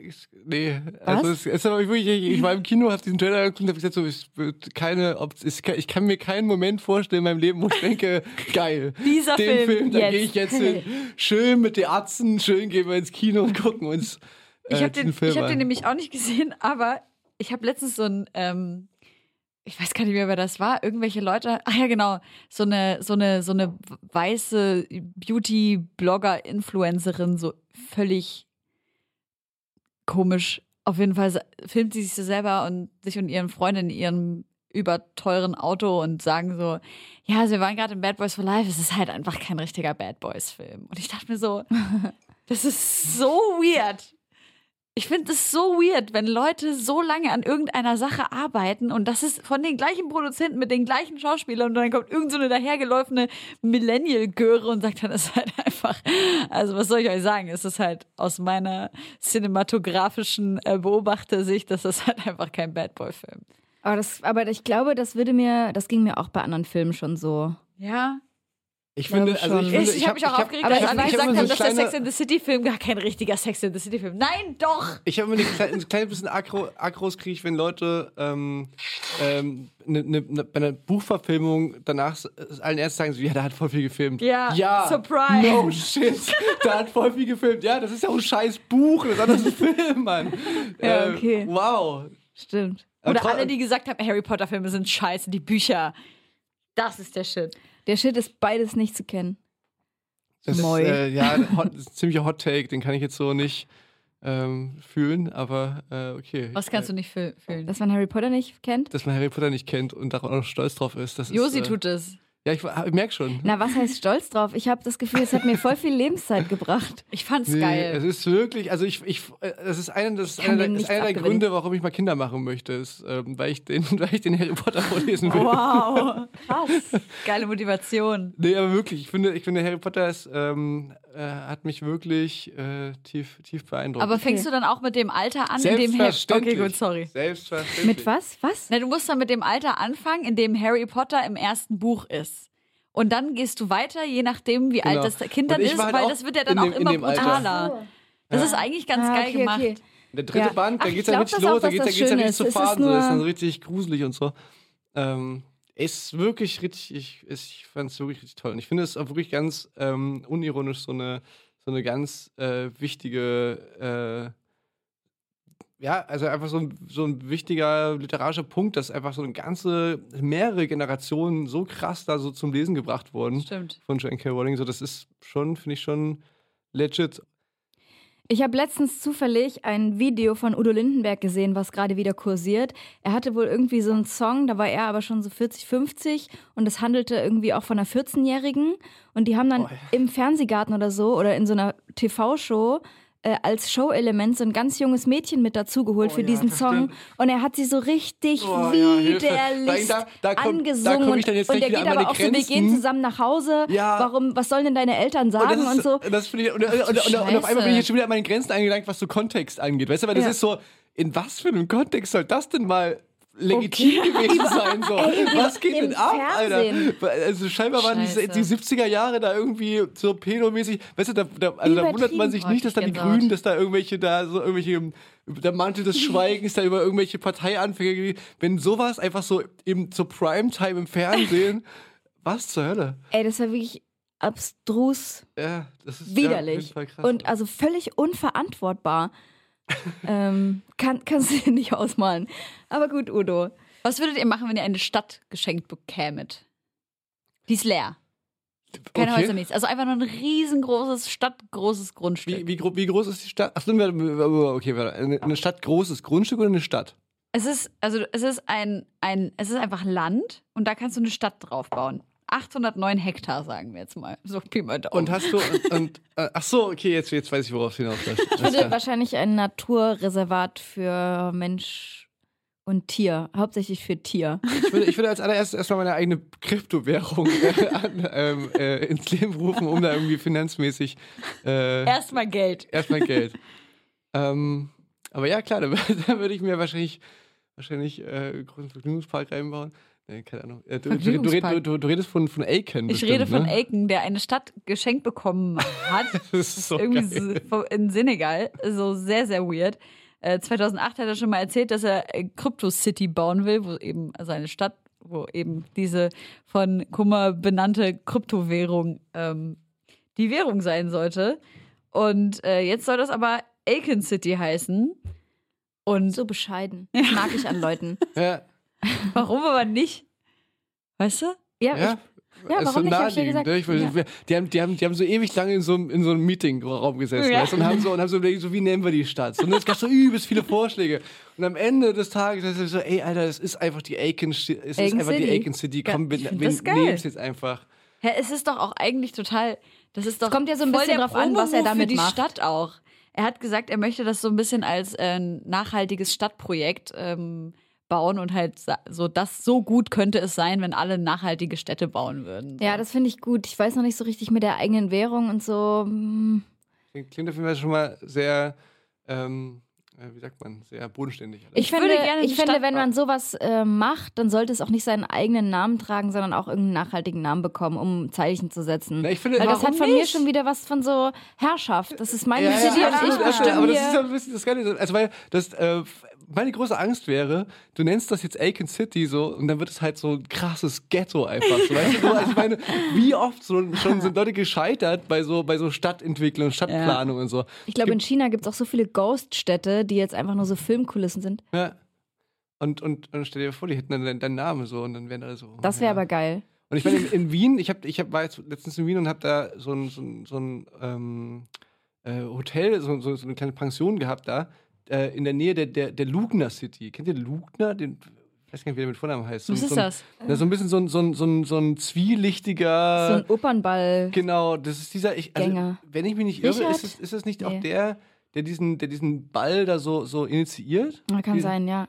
Ich, nee, also es, es wirklich, ich, ich war im Kino, habe diesen Trailer geguckt und habe gesagt, so, ich, keine, ich, ich kann mir keinen Moment vorstellen in meinem Leben, wo ich denke, (laughs) geil, dieser den Film, Film da gehe ich jetzt hin, schön mit den Ärzten, schön gehen wir ins Kino und gucken uns ich habe den, ich hab den nämlich auch nicht gesehen, aber ich habe letztens so ein ähm, ich weiß gar nicht mehr, wer das war, irgendwelche Leute, ach ja, genau, so eine, so eine, so eine weiße Beauty-Blogger-Influencerin, so völlig komisch. Auf jeden Fall filmt sie sich so selber und sich und ihren Freunden in ihrem überteuren Auto und sagen so, ja, also wir waren gerade in Bad Boys for Life, es ist halt einfach kein richtiger Bad Boys Film. Und ich dachte mir so, (laughs) das ist so weird. Ich finde es so weird, wenn Leute so lange an irgendeiner Sache arbeiten und das ist von den gleichen Produzenten mit den gleichen Schauspielern und dann kommt irgend so eine dahergelaufene Millennial-Göre und sagt dann, es ist halt einfach, also was soll ich euch sagen, es ist halt aus meiner cinematografischen äh, Beobachtersicht, das ist halt einfach kein Bad Boy-Film. Aber, das, aber ich glaube, das würde mir, das ging mir auch bei anderen Filmen schon so. Ja, ich finde, also ich, ich, ich habe mich auch aufgeregt, als alle gesagt haben, dass der Sex in the City Film gar kein richtiger Sex in the City Film. Nein, doch! Ich habe immer ein, ein kleines bisschen Agros kriege wenn Leute ähm, ähm, ne, ne, ne, bei einer Buchverfilmung danach allen erst sagen so, ja, da hat voll viel gefilmt. Ja, ja surprise! No shit, (laughs) da hat voll viel gefilmt. Ja, das ist ja auch ein scheiß Buch, das ist anders ein Film, Mann. (laughs) Ja, äh, okay. Äh, wow. Stimmt. Oder alle, die gesagt haben, Harry Potter Filme sind scheiße, die Bücher. Das ist der Shit. Der Shit ist beides nicht zu kennen. Das ist, äh, ja, (laughs) hot, ist ein ziemlicher Hot Take, den kann ich jetzt so nicht ähm, fühlen, aber äh, okay. Was kannst du nicht fühlen? Dass man Harry Potter nicht kennt? Dass man Harry Potter nicht kennt und auch noch stolz drauf ist. Das Josi ist, äh, tut es. Ja, ich, ich merke schon. Na, was heißt stolz drauf? Ich habe das Gefühl, es hat mir voll viel Lebenszeit gebracht. (laughs) Ich fand's nee, geil. Es ist wirklich, also ich, ich das ist einer, das ist einer, das ist einer der Gründe, warum ich mal Kinder machen möchte, ist, ähm, weil, ich den, (laughs) weil ich den Harry Potter vorlesen will. Wow, (laughs) krass. Geile Motivation. Nee, aber wirklich, ich finde, ich finde Harry Potter ist, ähm, äh, hat mich wirklich äh, tief, tief beeindruckt. Aber fängst du dann auch mit dem Alter an, in dem Harry Okay, gut, sorry. Selbstverständlich. Mit was? Was? Na, du musst dann mit dem Alter anfangen, in dem Harry Potter im ersten Buch ist. Und dann gehst du weiter, je nachdem, wie genau. alt das Kind dann ist, halt weil das wird ja dann auch immer brutaler. Das ja. ist eigentlich ganz ah, geil okay, gemacht. Okay. Der dritte ja. Band, da geht es ja richtig los, da geht es ja richtig zu Faden, so, das ist dann richtig gruselig und so. Ähm, ist wirklich richtig, ich, ich fand es wirklich richtig toll. Und ich finde es auch wirklich ganz ähm, unironisch so eine, so eine ganz äh, wichtige äh, ja, also einfach so ein, so ein wichtiger literarischer Punkt, dass einfach so eine ganze, mehrere Generationen so krass da so zum Lesen gebracht wurden. Stimmt. Von Joanne K. Rowling. So, das ist schon, finde ich schon legit. Ich habe letztens zufällig ein Video von Udo Lindenberg gesehen, was gerade wieder kursiert. Er hatte wohl irgendwie so einen Song, da war er aber schon so 40, 50 und es handelte irgendwie auch von einer 14-Jährigen. Und die haben dann oh, ja. im Fernsehgarten oder so oder in so einer TV-Show äh, als Show-Element so ein ganz junges Mädchen mit dazugeholt oh, für ja, diesen Song. Stimmt. Und er hat sie so richtig oh, widerlich ja, da, da komm, angesungen. Da ich dann jetzt und er geht aber auch so, wir gehen zusammen nach Hause. Ja. Warum, was sollen denn deine Eltern sagen und, ist, und so. Das ich, und, und, und, und, auf einmal bin ich jetzt schon wieder an meine Grenzen eingelangt, was so Kontext angeht. Weißt du, weil das ist so, in was für einem Kontext soll das denn mal legitim okay. gewesen (laughs) sein. So. Ey, Was geht denn ab, Fernsehen. Alter? Also scheinbar waren die, die, 70er Jahre da irgendwie so pedomäßig. Weißt du, da, da, also da wundert man sich nicht, dass da die Grünen, dass da irgendwelche da so irgendwelche der Mantel des Schweigens da über irgendwelche Parteianfänge wenn sowas einfach so eben zur Primetime im Fernsehen (laughs) was zur Hölle ey das war wirklich abstrus ja, das ist widerlich ja, und also völlig unverantwortbar ähm, kann, kannst du dir nicht ausmalen. Aber gut, Udo. Was würdet ihr machen, wenn ihr eine Stadt geschenkt bekämet? Die ist leer. Keine okay. Häuser, nichts. Also einfach nur ein riesengroßes, stadtgroßes Grundstück. Wie, wie, wie groß ist die Stadt? Ach, okay, eine Stadt großes Grundstück oder eine Stadt? Es ist, also es ist ein, ein, es ist einfach Land und da kannst du eine Stadt drauf bauen. 809 Hektar, sagen wir jetzt mal. So Pi mal Daumen. Und hast du, und, und äh, ach so, okay, jetzt, jetzt weiß ich, worauf es hinausläuft. Ich würde wahrscheinlich ein Naturreservat für Mensch und Tier, hauptsächlich für Tier. Ich würde, ich würde als allererstes erstmal meine eigene Kryptowährung äh, (laughs) an, ähm, äh, ins Leben rufen, um da irgendwie finanzmäßig. Äh, erstmal Geld. Erstmal Geld. ähm, aber ja, klar, da, (laughs) da würde ich mir wahrscheinlich, wahrscheinlich äh, einen großen Vergnügungspark reinbauen. Nee, keine Ahnung. Du, du, du, du, redest von, von Aiken. Ich bestimmt, rede von ne? Aiken, der eine Stadt geschenkt bekommen hat. (laughs) das ist so Irgendwie so in Senegal. So sehr, sehr weird. Äh, 2008 hat er schon mal erzählt, dass er Crypto City bauen will, wo eben, also eine Stadt, wo eben diese von Kummer benannte Kryptowährung ähm, die Währung sein sollte. Und äh, jetzt soll das aber Aiken City heißen. Und so bescheiden. Das mag ich an Leuten. (laughs) ja. (laughs) Warum aber nicht? Weißt du? Ja, ja. Ich, ja, warum so nicht? Hab ich gesagt, ne? ich, ja. die, haben, die, haben, die haben so ewig lange in so, einem, in so einem Meetingraum gesessen ja. weißt, und haben so, und haben so überlegt, so, wie nennen wir die Stadt? Und es gab so übelst viele Vorschläge. Und am Ende des Tages ist es so, ey, Alter, das ist einfach die Aiken, es ist Aiken einfach City. die Aiken City. Komm, wir, wir nehmen es jetzt einfach. Ja, es ist doch auch eigentlich total, das ist doch. Es kommt ja so ein bisschen drauf an, was er damit für die macht. Stadt auch. er hat gesagt, er möchte das so ein bisschen als äh, nachhaltiges Stadtprojekt ähm, bauen und halt so, das so gut könnte es sein, wenn alle nachhaltige Städte bauen würden. Ja, das finde ich gut. Ich weiß noch nicht so richtig mit der eigenen Währung und so. Hm. Klingt auf jeden Fall schon mal sehr ähm, äh, wie sagt man, sehr bodenständig. Ich, ich finde, ich finde wenn man sowas äh, macht, dann sollte es auch nicht seinen eigenen Namen tragen, sondern auch irgendeinen nachhaltigen Namen bekommen, um Zeichen zu setzen. Na, ich finde, Weil das hat von nicht? mir schon wieder was von so Herrschaft. Das ist meine ja, City ja, und ich bestimme Aber das ist ja ein bisschen das Geile. Also, weil das äh, meine große Angst wäre, du nennst das jetzt Aiken City so und dann wird es halt so ein krasses Ghetto einfach. So, weißt du, so, also ich meine, wie oft so, schon sind Leute gescheitert bei so, bei so Stadtentwicklung, Stadtplanung ja. und so. Ich glaube, in China gibt es auch so viele Ghost-Städte, die jetzt einfach nur so Filmkulissen sind. Ja. Und, und, und stell dir vor, die hätten dann deinen Namen so und dann wären alle so. Das wäre ja. aber geil. Und ich meine, in, in, Wien, ich, hab, ich hab, war jetzt letztens in Wien und habe da so ein, so ein, so ein ähm, äh, Hotel, so, so, so eine kleine Pension gehabt da äh, in der Nähe der, der, der Lugner City. Kennt ihr Lugner? Den, ich weiß gar nicht, wie der mit Vornamen heißt. So, Was ist so ein, das? Na, so ein bisschen so ein, so ein, so ein, so ein zwielichtiger. So ein Opernball. Genau, das ist dieser. Ich, also, Gänger. wenn ich mich nicht irre, ist es, ist es nicht nee. auch der, der diesen, der diesen Ball da so, so initiiert? Kann die, sein, ja.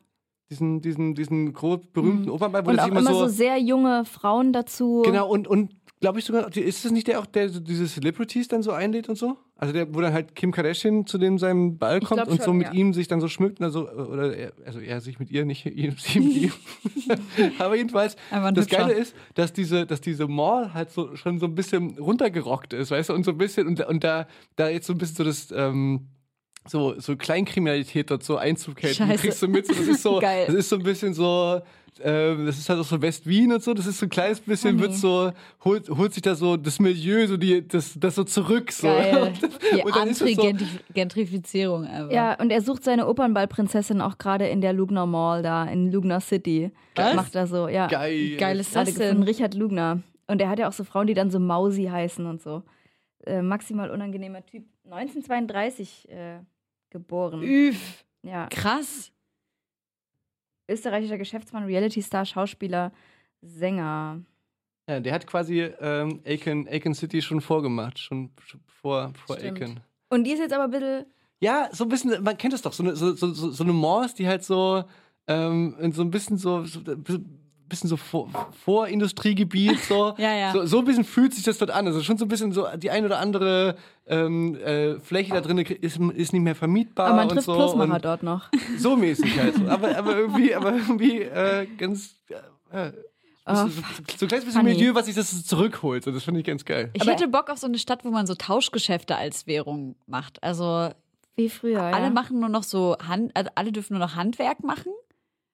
Diesen, diesen, diesen berühmten mhm. Opernball, wo und auch immer so, so sehr junge Frauen dazu. Genau, und, und glaube ich sogar, ist das nicht der auch, der diese Celebrities dann so einlädt und so? Also der, wo dann halt Kim Kardashian zu dem seinem Ball kommt und schon, so mit ja. ihm sich dann so schmückt, also, oder er, also er sich mit ihr, nicht (laughs) ihm, sie mit ihm. (laughs) Aber jedenfalls, das Geile ist, dass diese, dass diese Mall halt so schon so ein bisschen runtergerockt ist, weißt du, und so ein bisschen, und, und da, da jetzt so ein bisschen so das, ähm, so, so Kleinkriminalität dort so Einzug hält. Kriegst du mit, so, das ist so, (laughs) Geil. das ist so ein bisschen so, äh, das ist halt auch so West-Wien und so, das ist so ein kleines bisschen, oh, wird so, holt, holt sich da so das Milieu, so die, das, das so zurück. So. Geil. (laughs) Die Anti-Gentrifizierung einfach. Ja, und er sucht seine Opernballprinzessin auch gerade in der Lugner Mall da, in Lugner City. Was? Macht er so, ja. Geil. Geil ist das denn? Richard Lugner. Und er hat ja auch so Frauen, die dann so Mausi heißen und so. Äh, maximal unangenehmer Typ. 1932 äh, geboren. Üff. Ja. Krass. Österreichischer Geschäftsmann, Reality-Star, Schauspieler, Sänger. Ja, der hat quasi ähm, Aiken, Aiken City schon vorgemacht, schon, vor, vor Aiken. Und die ist jetzt aber ein bisschen. Ja, so ein bisschen, man kennt es doch, so eine, so, so, so eine Morse, die halt so, ähm, so ein bisschen so, so bisschen so vor, Vorindustriegebiet, so. (laughs) ja, ja. so. So ein bisschen fühlt sich das dort an. Also schon so ein bisschen so, die ein oder andere ähm, äh, Fläche da drin ist, ist nicht mehr vermietbar. Aber man trifft so. Plusmacher und dort noch. (laughs) So mäßig halt. So. Aber, aber irgendwie, aber irgendwie äh, ganz. Äh, Oh, so, ein kleines bisschen funny. Milieu, was sich das zurückholt. So, das finde ich ganz geil. Ich hätte Bock auf so eine Stadt, wo man so Tauschgeschäfte als Währung macht. Also wie früher. Alle ja. machen nur noch so Hand, also alle dürfen nur noch Handwerk machen.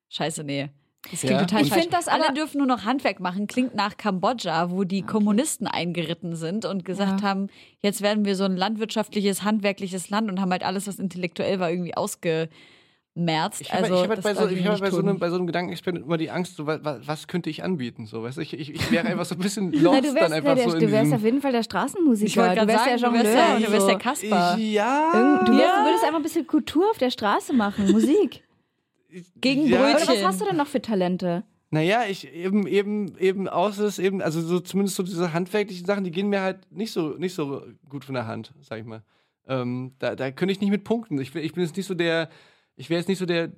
Scheiße, nee. Das klingt ja. total ich falsch. Das Alle dürfen nur noch Handwerk machen. Klingt nach Kambodscha, wo die okay. Kommunisten eingeritten sind und gesagt ja. haben, jetzt werden wir so ein landwirtschaftliches, handwerkliches Land und haben halt alles, was intellektuell war, irgendwie ausgemerzt. Ich habe also, hab halt bei, so, ich hab bei, so einem, bei so einem Gedankenexperiment immer die Angst, so, was, was, könnte ich anbieten? So, weißt? Ich, ich, ich wäre einfach so ein bisschen lost (laughs) Na, du wärst, dann einfach der, so Du wärst auf jeden Fall der Straßenmusiker. Du wärst sagen, ja Jongleur. Du wärst, ja, du wärst der Kasper. Ja. du, wärst, du würdest einfach ein bisschen Kultur auf der Straße machen, Musik. Gegen ja. Brötchen. Oder was hast du denn noch für Talente? Naja, ich eben, eben, eben außer es eben, also so zumindest so diese handwerklichen Sachen, die gehen mir halt nicht so, nicht so gut von der Hand, sag ich mal. Ähm, da, da könnte ich nicht mit punkten. Ich, ich bin jetzt nicht so der, ich wäre jetzt nicht so der,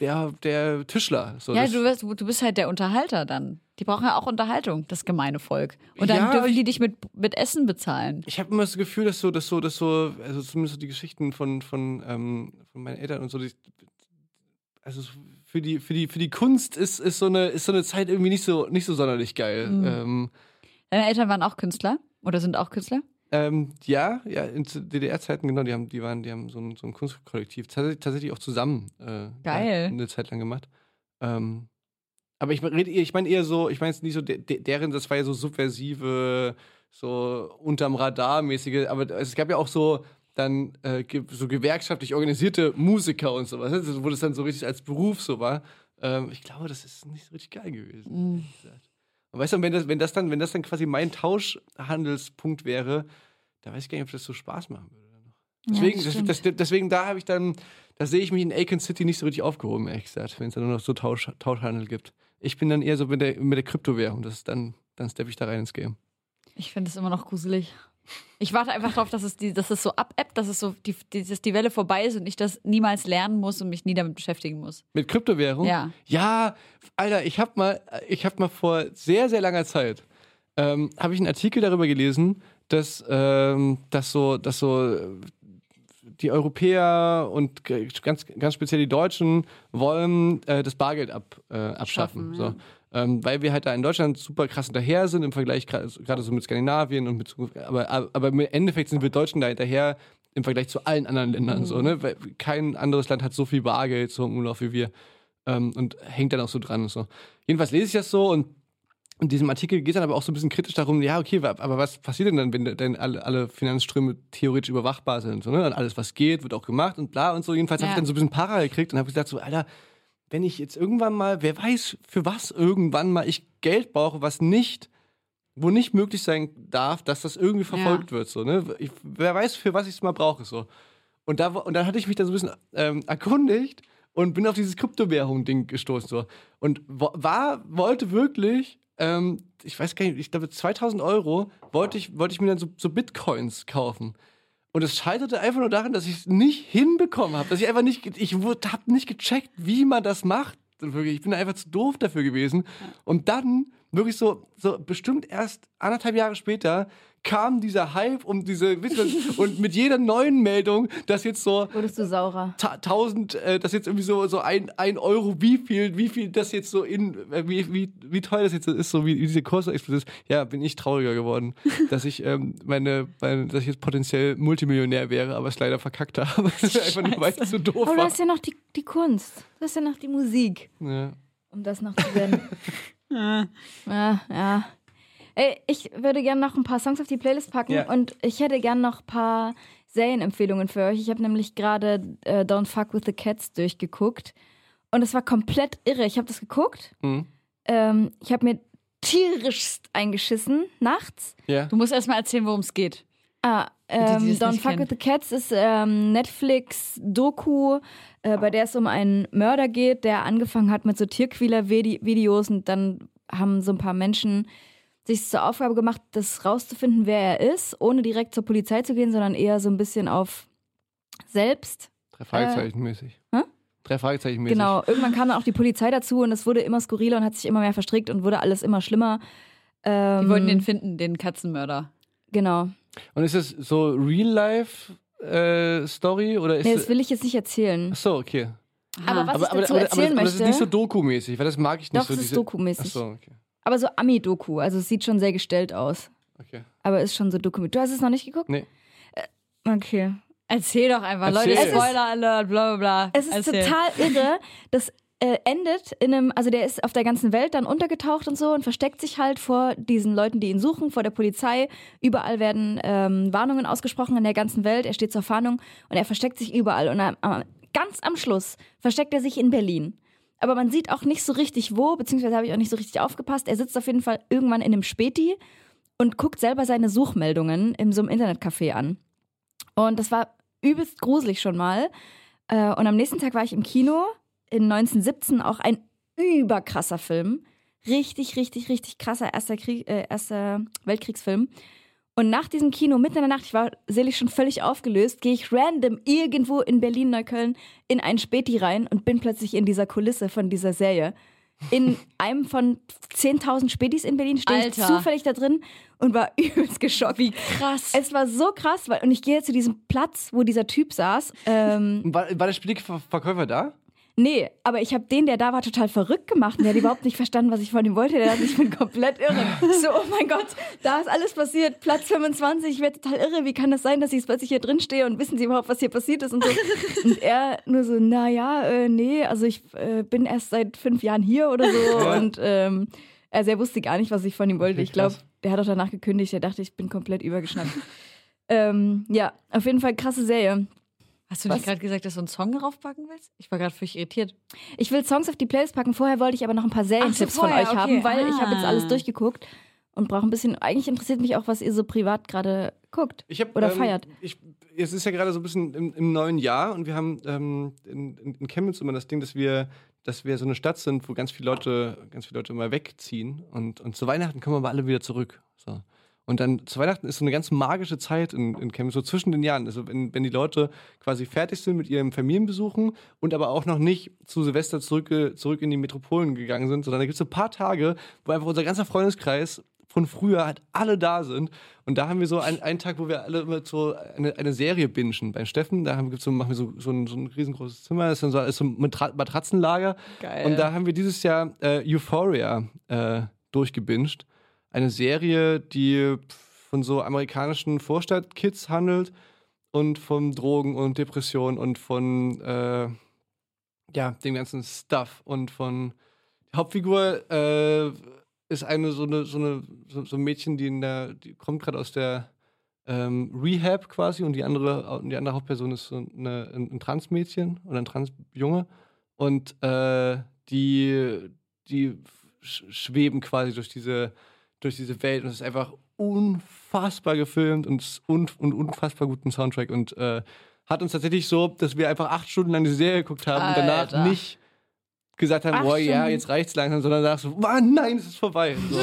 der, der Tischler. So ja, du, wirst, du bist halt der Unterhalter dann. Die brauchen ja auch Unterhaltung, das gemeine Volk. Und dann ja, dürfen die dich mit, mit Essen bezahlen. Ich habe immer das Gefühl, dass so, dass so, dass so, also zumindest so die Geschichten von, von, ähm, von meinen Eltern und so, die, also für die, für die, für die Kunst ist, ist, so eine, ist so eine Zeit irgendwie nicht so, nicht so sonderlich geil. Mhm. Ähm, Deine Eltern waren auch Künstler? Oder sind auch Künstler? Ähm, ja, ja, in DDR-Zeiten, genau, die haben, die waren, die haben so ein, so ein Kunstkollektiv tatsächlich, tatsächlich auch zusammen äh, Geil. eine Zeit lang gemacht. Ähm, aber ich rede ich meine eher so, ich meine jetzt nicht so de, deren, das war ja so subversive, so unterm Radar mäßige, aber es gab ja auch so dann äh, so gewerkschaftlich organisierte Musiker und sowas, ne? wo das dann so richtig als Beruf so war. Ähm, ich glaube, das ist nicht so richtig geil gewesen. Mhm. Und weißt du, wenn das, wenn das dann, wenn das dann quasi mein Tauschhandelspunkt wäre, da weiß ich gar nicht, ob das so Spaß machen würde. Deswegen, ja, das, das, deswegen da habe ich dann, da sehe ich mich in Aiken City nicht so richtig aufgehoben, ehrlich gesagt, wenn es dann nur noch so Tausch, Tauschhandel gibt. Ich bin dann eher so mit der, mit der Kryptowährung, das ist dann, dann steppe ich da rein ins Game. Ich finde es immer noch gruselig. Ich warte einfach darauf, dass es, die, dass es so abebbt, dass es so die, die, dass die Welle vorbei ist und ich das niemals lernen muss und mich nie damit beschäftigen muss. Mit Kryptowährung? Ja. Ja, Alter, ich habe mal, ich habe mal vor sehr, sehr langer Zeit ähm, habe ich einen Artikel darüber gelesen, dass, ähm, dass so, dass so die Europäer und ganz, ganz speziell die Deutschen wollen äh, das Bargeld ab, äh, abschaffen. Schaffen, so. Ähm, weil wir halt da in Deutschland super krass hinterher sind im Vergleich gerade so mit Skandinavien und mit aber, aber im Endeffekt sind wir Deutschen da hinterher im Vergleich zu allen anderen Ländern mhm. so, ne? Weil kein anderes Land hat so viel Bargeld so im Umlauf wie wir. Ähm, und hängt dann auch so dran. So. Jedenfalls lese ich das so und in diesem Artikel geht es dann aber auch so ein bisschen kritisch darum, ja, okay, aber was passiert denn dann, wenn denn alle, alle Finanzströme theoretisch überwachbar sind? So, ne? Und alles, was geht, wird auch gemacht und bla und so. Jedenfalls ja. habe ich dann so ein bisschen parallel gekriegt und habe gesagt, so, Alter, wenn ich jetzt irgendwann mal, wer weiß, für was irgendwann mal ich Geld brauche, was nicht, wo nicht möglich sein darf, dass das irgendwie verfolgt ja. wird. So, ne? Ich, wer weiß, für was ich es mal brauche. So. Und, da, und dann hatte ich mich da so ein bisschen ähm, erkundigt und bin auf dieses Kryptowährung-Ding gestoßen. So. Und war, wollte wirklich ähm, ich weiß gar nicht, ich glaube 2000 Euro wollte ich, wollte ich mir dann so, so Bitcoins kaufen. Und es scheiterte einfach nur daran, dass ich es nicht hinbekommen habe, dass ich einfach nicht, ich habe nicht gecheckt, wie man das macht. Ich bin einfach zu doof dafür gewesen. Und dann wirklich so, so bestimmt erst anderthalb Jahre später kam dieser Hype um diese und mit jeder neuen Meldung, dass jetzt so wurdest du saurer. Tausend, äh, das jetzt irgendwie so so ein, ein Euro, wie viel, wie viel das jetzt so in, äh, wie, wie, wie teuer das jetzt ist, so wie, wie diese Kurse explodiert ist. Ja, bin ich trauriger geworden, (laughs) dass ich ähm, meine, meine, dass ich jetzt potenziell Multimillionär wäre, aber es leider verkackt habe. (laughs) Einfach nur weil es so doof aber du hast ja noch die, die Kunst, du hast ja noch die Musik, ja. um das noch zu werden. (laughs) ja, ja. Ey, ich würde gerne noch ein paar Songs auf die Playlist packen yeah. und ich hätte gerne noch ein paar Serienempfehlungen für euch. Ich habe nämlich gerade äh, Don't Fuck with the Cats durchgeguckt und es war komplett irre. Ich habe das geguckt. Mhm. Ähm, ich habe mir tierisch eingeschissen nachts. Yeah. Du musst erstmal erzählen, worum es geht. Ah, ähm, die, Don't Fuck kennen. with the Cats ist ähm, Netflix-Doku, äh, bei der es um einen Mörder geht, der angefangen hat mit so Tierquäler-Videos und dann haben so ein paar Menschen sich zur Aufgabe gemacht, das rauszufinden, wer er ist, ohne direkt zur Polizei zu gehen, sondern eher so ein bisschen auf selbst. Drei Fragezeichen mäßig. Äh, Drei Fragezeichen mäßig. Genau, irgendwann kam dann auch die Polizei dazu und es wurde immer skurriler und hat sich immer mehr verstrickt und wurde alles immer schlimmer. Ähm, die wollten den finden, den Katzenmörder. Genau. Und ist es so Real-Life äh, Story oder ist Nee, das will ich jetzt nicht erzählen. Ach so, okay. Aber was aber, ich dazu aber, aber, erzählen aber, möchte. Aber das ist nicht so Doku-mäßig, weil das mag ich nicht Doch, so. Das ist Doku-mäßig. Ach so, okay. Aber so Ami-Doku, also es sieht schon sehr gestellt aus. Okay. Aber ist schon so dokument. Du hast es noch nicht geguckt? Nee. Äh, okay. Erzähl doch einfach, Erzähl. Leute, Spoiler Alert, bla bla bla. Es ist Erzähl. total irre. Das äh, endet in einem, also der ist auf der ganzen Welt dann untergetaucht und so und versteckt sich halt vor diesen Leuten, die ihn suchen, vor der Polizei. Überall werden ähm, Warnungen ausgesprochen in der ganzen Welt. Er steht zur Fahndung und er versteckt sich überall. Und am, ganz am Schluss versteckt er sich in Berlin aber man sieht auch nicht so richtig wo, beziehungsweise habe ich auch nicht so richtig aufgepasst. Er sitzt auf jeden Fall irgendwann in einem Späti und guckt selber seine Suchmeldungen in so einem Internetcafé an. Und das war übelst gruselig schon mal. Äh, und am nächsten Tag war ich im Kino in 1917, auch ein überkrasser Film. Richtig, richtig, richtig krasser erster, Krieg, äh, erster Weltkriegsfilm. Und nach diesem Kino, mitten in der Nacht, ich war selig schon völlig aufgelöst, gehe ich random irgendwo in Berlin-Neukölln in einen Späti rein und bin plötzlich in dieser Kulisse von dieser Serie. In (laughs) einem von 10.000 Spätis in Berlin stehe ich zufällig da drin und war (laughs) übelst geschockt. Wie krass. Es war so krass, weil, und ich gehe zu diesem Platz, wo dieser Typ saß. Ähm, war, war der Späti-Verkäufer da? Nee, aber ich habe den, der da war, total verrückt gemacht und der hat überhaupt nicht verstanden, was ich von ihm wollte. Der dachte, ich bin komplett irre. So, oh mein Gott, da ist alles passiert. Platz 25, ich werde total irre. Wie kann das sein, dass ich jetzt plötzlich hier drin stehe und wissen Sie überhaupt, was hier passiert ist und so. Und er nur so, naja, äh, nee, also ich äh, bin erst seit fünf Jahren hier oder so. Ja. Und ähm, also er wusste gar nicht, was ich von ihm wollte. Ich glaube, der hat auch danach gekündigt. Er dachte, ich bin komplett übergeschnappt. ähm, ja, auf jeden Fall krasse Serie. Hast du nicht gerade gesagt, dass du einen Song draufpacken willst? Ich war gerade völlig irritiert. Ich will Songs auf die Playlist packen. Vorher wollte ich aber noch ein paar Serientipps so, von euch okay. haben, weil ah. ich habe jetzt alles durchgeguckt und brauche ein bisschen. Eigentlich interessiert mich auch, was ihr so privat gerade guckt hab, oder ähm, feiert. Ich, es ist ja gerade so ein bisschen im, im, neuen Jahr und wir haben ähm, in, in, Chemnitz immer das Ding, dass wir dass wir so eine Stadt sind, wo ganz viele Leute, ganz viele Leute mal wegziehen und, und zu Weihnachten kommen aber alle wieder zurück. So. Und dann zu Weihnachten ist so eine ganz magische Zeit in, in Chemnitz, so zwischen den Jahren. Also wenn, wenn die Leute quasi fertig sind mit ihren Familienbesuchen und aber auch noch nicht zu Silvester zurück, zurück in die Metropolen gegangen sind, sondern da gibt es ein paar Tage, wo einfach unser ganzer Freundeskreis von früher halt alle da sind. Und da haben wir so einen, einen Tag, wo wir alle immer so eine, eine Serie bingen. Beim Steffen, da haben wir so, machen wir so, so, ein, so ein riesengroßes Zimmer, das ist dann so, ist so ein Matratzenlager. Geil. Und da haben wir dieses Jahr äh, Euphoria äh, durchgebinged. Eine Serie, die von so amerikanischen Vorstadtkids handelt und von Drogen und Depressionen und von äh, ja, dem ganzen Stuff und von die Hauptfigur äh, ist eine so eine so eine so, ein Mädchen, die in der die kommt gerade aus der ähm, Rehab quasi und die andere die andere Hauptperson ist so eine, ein, ein Transmädchen oder ein Transjunge und äh, die die schweben quasi durch diese durch diese Welt und es ist einfach unfassbar gefilmt und un und unfassbar guten Soundtrack und äh, hat uns tatsächlich so, dass wir einfach acht Stunden lang diese Serie geguckt haben Alter. und danach nicht gesagt haben, boah, ja, jetzt reicht's langsam, sondern sagst so, oh, nein, es ist vorbei. (laughs) So.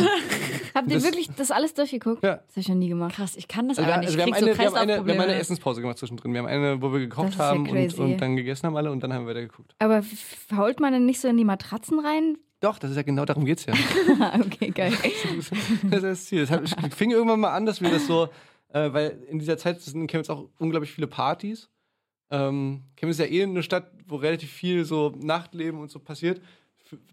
Habt ihr das, wirklich das alles durchgeguckt? Ja. Das habe ich noch nie gemacht. Krass, ich kann das also, aber nicht. Also wir, haben eine, so wir, haben eine, wir haben eine Essenspause gemacht zwischendrin. Wir haben eine, wo wir gekocht haben ja und, und, dann gegessen haben alle und dann haben wir weiter geguckt. Aber fault man denn nicht so in die Matratzen rein? Doch, das ist ja genau darum geht's ja. (laughs) okay, geil. das ist das Ziel. Das fing irgendwann mal an, dass wir das so, äh, weil in dieser Zeit sind in Chemnitz auch unglaublich viele Partys. Ähm, Chemnitz ist ja eh eine Stadt, wo relativ viel so Nachtleben und so passiert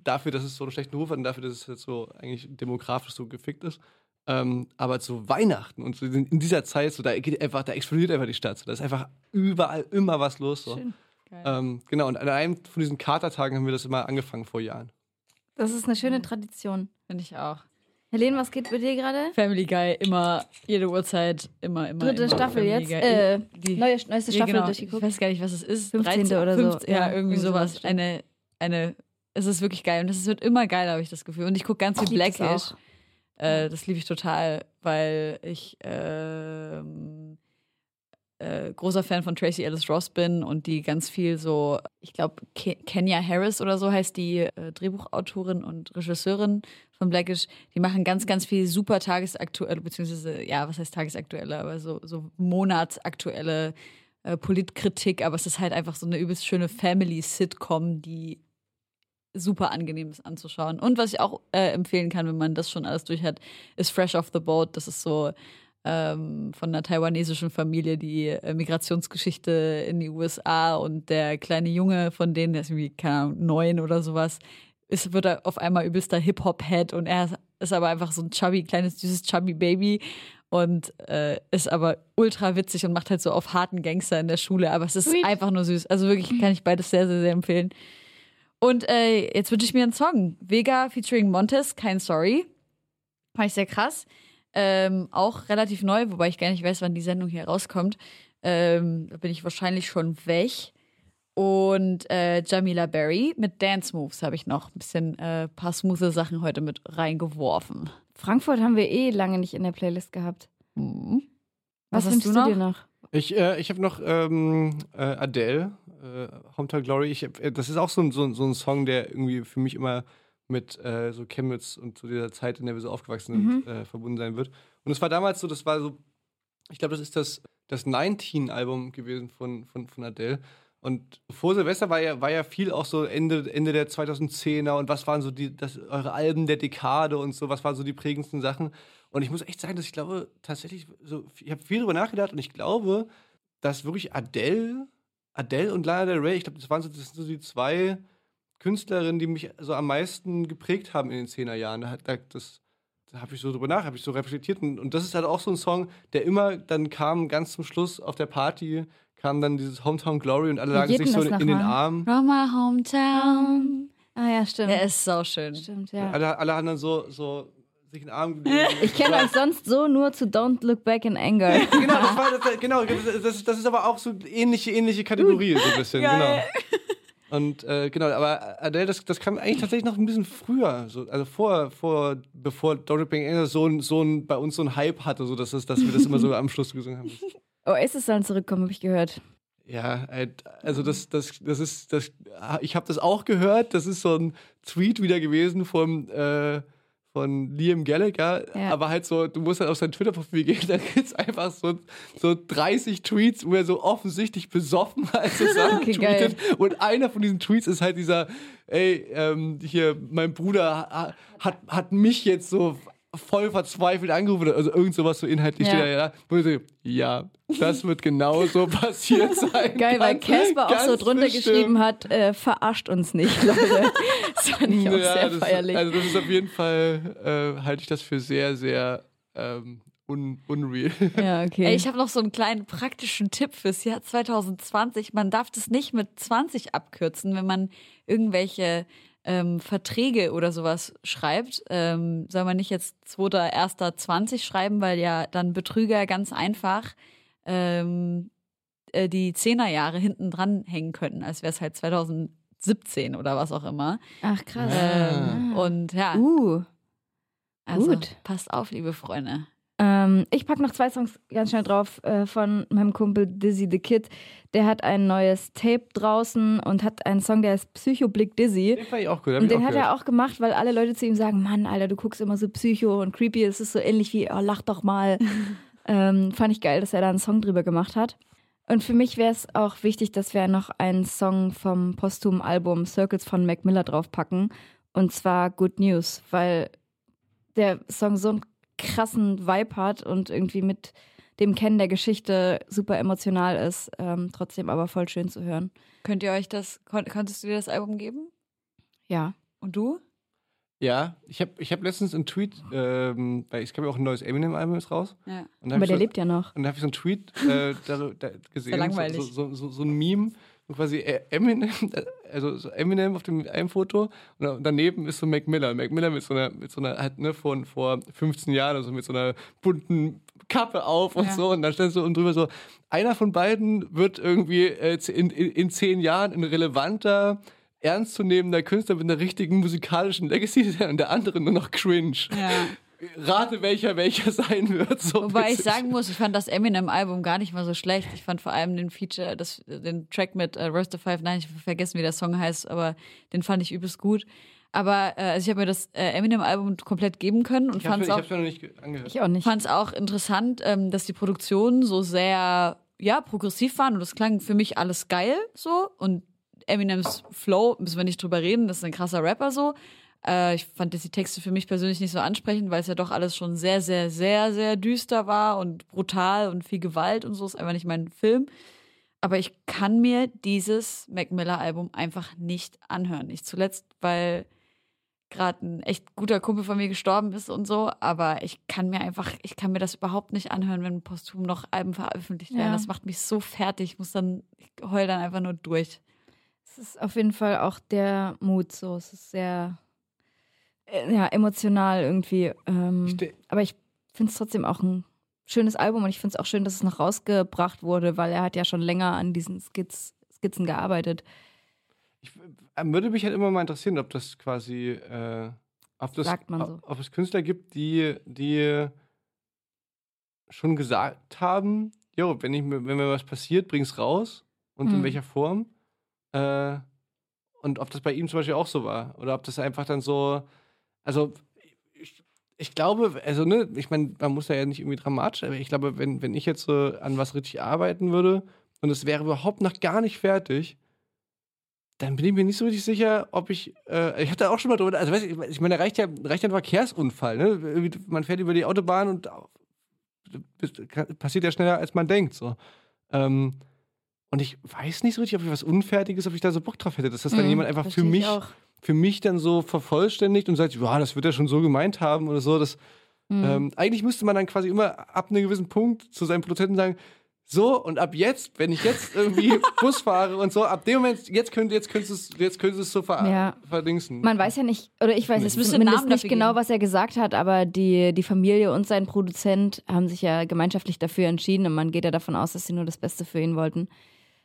dafür, dass es so einen schlechten Ruf hat und dafür, dass es jetzt so eigentlich demografisch so gefickt ist. Ähm, aber zu Weihnachten und so in dieser Zeit, so, da geht einfach, da explodiert einfach die Stadt. So, da ist einfach überall immer was los. So. Schön. Ähm, genau, und an einem von diesen Katertagen haben wir das immer angefangen vor Jahren. Das ist eine schöne Tradition. Finde ich auch. Helene, was geht bei dir gerade? Family Guy, immer, jede Uhrzeit, immer, immer. Dritte immer Staffel Family jetzt? Äh, die neue, neueste Staffel genau, durchgeguckt. Ich weiß gar nicht, was es ist. 15. 13, oder 15, so. Ja, irgendwie sowas. Eine, eine es ist wirklich geil und es wird immer geiler, habe ich das Gefühl. Und ich gucke ganz viel Blackish. Äh, das liebe ich total, weil ich äh, äh, großer Fan von Tracy Ellis Ross bin und die ganz viel so, ich glaube, Ke Kenya Harris oder so heißt die äh, Drehbuchautorin und Regisseurin von Blackish. Die machen ganz, ganz viel super tagesaktuelle, beziehungsweise, ja, was heißt tagesaktuelle, aber so, so monatsaktuelle äh, Politkritik, aber es ist halt einfach so eine übelst schöne Family-Sitcom, die super angenehm ist anzuschauen. Und was ich auch äh, empfehlen kann, wenn man das schon alles durch hat, ist Fresh Off the Boat. Das ist so ähm, von einer taiwanesischen Familie die äh, Migrationsgeschichte in die USA und der kleine Junge von denen, der ist irgendwie, keine Ahnung, neun oder sowas, ist, wird er auf einmal übelster Hip-Hop-Head und er ist aber einfach so ein chubby, kleines, süßes chubby Baby und äh, ist aber ultra witzig und macht halt so auf harten Gangster in der Schule, aber es ist Sweet. einfach nur süß. Also wirklich kann ich beides sehr, sehr, sehr empfehlen. Und äh, jetzt wünsche ich mir einen Song. Vega featuring Montes, kein Sorry. Fand ich sehr krass. Ähm, auch relativ neu, wobei ich gar nicht weiß, wann die Sendung hier rauskommt. Ähm, da bin ich wahrscheinlich schon weg. Und äh, Jamila Berry mit Dance Moves habe ich noch ein bisschen äh, paar smooth Sachen heute mit reingeworfen. Frankfurt haben wir eh lange nicht in der Playlist gehabt. Mhm. Was, Was hast du, noch? dir noch? Ich, äh, ich habe noch ähm, äh, Adele, äh, Hometown Glory. Ich, äh, das ist auch so ein, so, so, ein Song, der irgendwie für mich immer mit äh, so Chemnitz und zu dieser Zeit, in der wir so aufgewachsen sind, mhm. Äh, verbunden sein wird. Und es war damals so, das war so, ich glaube, das ist das, das 19-Album gewesen von, von, von Adele. Und vor Silvester war ja, war ja viel auch so Ende, Ende der 2010er und was waren so die, das, eure Alben der Dekade und so, was waren so die prägendsten Sachen. Und ich muss echt sagen, dass ich glaube, tatsächlich, so, ich habe viel darüber nachgedacht und ich glaube, dass wirklich Adele, Adele und Lana Del Rey, ich glaube, das waren so, das sind so die zwei Künstlerinnen, die mich so am meisten geprägt haben in den 10er Jahren. Da, da, das, da habe ich so drüber nach, habe ich so reflektiert. Und, und das ist halt auch so ein Song, der immer dann kam, ganz zum Schluss auf der Party, kam dann dieses Hometown Glory und alle lagen sich so in, in den Armen. From my hometown. Ah ja, stimmt. Der ist so schön. Stimmt, ja. Alle, alle haben dann so, so sich in den Arm gelegen. (laughs) Ich kenne euch sonst so nur zu Don't Look Back in Anger. (laughs) genau, das, war, das, genau das, das, das, ist aber auch so ähnliche, ähnliche Kategorie, so ein bisschen. Geil. Genau. (laughs) Und äh, genau, aber Adele, das, das kam eigentlich tatsächlich noch ein bisschen früher, so, also vor, vor, bevor Don't in Anger so, ein, so ein, bei uns so ein Hype hatte, so dass, es, dass wir das immer so am Schluss gesungen haben. (laughs) Oasis sollen zurückkommen, habe ich gehört. Ja, also das, das, das ist, das, ich habe das auch gehört. Das ist so ein Tweet wieder gewesen vom, äh, von Liam Gallagher, ja. aber halt so, du musst halt auf sein Twitter-Profil gehen, (laughs) da gibt es einfach so, so 30 Tweets, wo er so offensichtlich besoffen (laughs) halt so Sachen okay, tweetet. Geil. Und einer von diesen Tweets ist halt dieser, ey, ähm, hier, mein Bruder hat, hat mich jetzt so voll verzweifelt angerufen, also irgend sowas so inhaltlich ja. steht da, ja, wo ich so, ja, das wird genau so (laughs) passiert sein. Geil, weil Casper auch so drunter bestimmt. geschrieben hat, äh, verarscht uns nicht, (laughs) Leute. Das fand ich auch ja, sehr das, feierlich. Also das ist auf jeden Fall, äh, halte ich das für sehr, sehr ähm, un unreal. Ja, okay. Ey, ich habe noch so einen kleinen praktischen Tipp fürs Jahr 2020. Man darf das nicht mit 20 abkürzen, wenn man irgendwelche ähm, Verträge oder sowas schreibt, ähm, soll man nicht jetzt 2.1.20 schreiben, weil ja dann Betrüger ganz einfach ähm, äh, die Zehnerjahre hinten dran hängen könnten, als wäre es halt 2017 oder was auch immer. Ach krass. Ähm, ah. Und ja. Uh. Also Gut. passt auf, liebe Freunde. Ähm, ich packe noch zwei Songs ganz schnell drauf äh, von meinem Kumpel Dizzy the Kid. Der hat ein neues Tape draußen und hat einen Song, der ist Psycho Blick Dizzy. Den fand ich auch gut. Und den hat gehört. er auch gemacht, weil alle Leute zu ihm sagen: Mann, Alter, du guckst immer so psycho und creepy. Es ist so ähnlich wie, oh, lach doch mal. (laughs) ähm, fand ich geil, dass er da einen Song drüber gemacht hat. Und für mich wäre es auch wichtig, dass wir noch einen Song vom posthumen Album Circles von Mac Miller draufpacken. Und zwar Good News, weil der Song so ein krassen Vibe hat und irgendwie mit dem Kennen der Geschichte super emotional ist, ähm, trotzdem aber voll schön zu hören. Könnt ihr euch das, kon konntest du dir das Album geben? Ja. Und du? Ja, ich habe ich hab letztens einen Tweet, ähm, weil es kam ja auch ein neues Eminem-Album jetzt raus. Ja. Aber der so, lebt ja noch. Und da habe ich so einen Tweet äh, da, da gesehen, (laughs) Sehr langweilig. So, so, so, so ein Meme, quasi Eminem, (laughs) also so Eminem auf dem einem Foto und daneben ist so Mac Miller. Mac Miller mit so einer, mit so einer, halt, ne, von vor 15 Jahren, also mit so einer bunten Kappe auf und ja. so. Und dann stand so und drüber so, einer von beiden wird irgendwie äh, in, in, in zehn Jahren ein relevanter, ernstzunehmender Künstler mit einer richtigen musikalischen Legacy sein (laughs) und der andere nur noch cringe. Ja rate, welcher welcher (laughs) sein wird. So Wobei ich sagen muss, ich fand das Eminem-Album gar nicht mal so schlecht. Ich fand vor allem den Feature, das, den Track mit äh, Roast of Five, nein, ich habe vergessen, wie der Song heißt, aber den fand ich übelst gut. Aber äh, also ich habe mir das äh, Eminem-Album komplett geben können und fand es auch. Ich auch nicht. Fand's auch interessant, ähm, dass die Produktionen so sehr ja progressiv waren und das klang für mich alles geil so und Eminems Flow müssen wir nicht drüber reden, das ist ein krasser Rapper so. Äh, ich fand die Texte für mich persönlich nicht so ansprechend, weil es ja doch alles schon sehr, sehr, sehr, sehr düster war und brutal und viel Gewalt und so. Ist einfach nicht mein Film. Aber ich kann mir dieses Mac Miller-Album einfach nicht anhören. Nicht zuletzt, weil gerade ein echt guter Kumpel von mir gestorben ist und so, aber ich kann mir einfach, ich kann mir das überhaupt nicht anhören, wenn posthum noch Alben veröffentlicht werden. Ja. Das macht mich so fertig. Ich muss dann, ich heul dann einfach nur durch. Es ist auf jeden Fall auch der Mut so. Es ist sehr ja, emotional irgendwie. Ähm, aber ich finde es trotzdem auch ein schönes Album und ich finde es auch schön, dass es noch rausgebracht wurde, weil er hat ja schon länger an diesen Skizz, Skizzen gearbeitet. Ich, äh, würde mich halt immer mal interessieren, ob das quasi, äh, ob, das, Sagt man so. ob es Künstler gibt, die, die schon gesagt haben, jo, wenn, ich, wenn mir was passiert, bring's raus und hm. in welcher Form. Äh, und ob das bei ihm zum Beispiel auch so war. Oder ob das einfach dann so, also ich, ich glaube, also ne, ich meine, man muss ja nicht irgendwie dramatisch, aber ich glaube, wenn, wenn ich jetzt so an was richtig arbeiten würde und es wäre überhaupt noch gar nicht fertig, dann bin ich mir nicht so richtig sicher, ob ich, äh, ich hatte auch schon mal drüber, also weißt du, ich meine, da reicht ja, reicht ja ein Verkehrsunfall, ne? Man fährt über die Autobahn und passiert ja schneller, als man denkt, so. Ähm, und ich weiß nicht so richtig, ob ich was Unfertiges, ob ich da so Bock drauf hätte, dass das dann mhm, jemand einfach für mich auch für mich dann so vervollständigt und sagt, ja, das wird er schon so gemeint haben oder so. Das, mhm. ähm, eigentlich müsste man dann quasi immer ab einem gewissen Punkt zu seinem Produzenten sagen, so, und ab jetzt, wenn ich jetzt irgendwie (laughs) Bus fahre und so, ab dem Moment, jetzt könnt, jetzt könntest du es jetzt könntest so ver ja. verdingsen. Man weiß ja nicht, oder ich weiß es zumindest nicht genau, was er gesagt hat, aber die, die Familie und sein Produzent haben sich ja gemeinschaftlich dafür entschieden und man geht ja davon aus, dass sie nur das Beste für ihn wollten.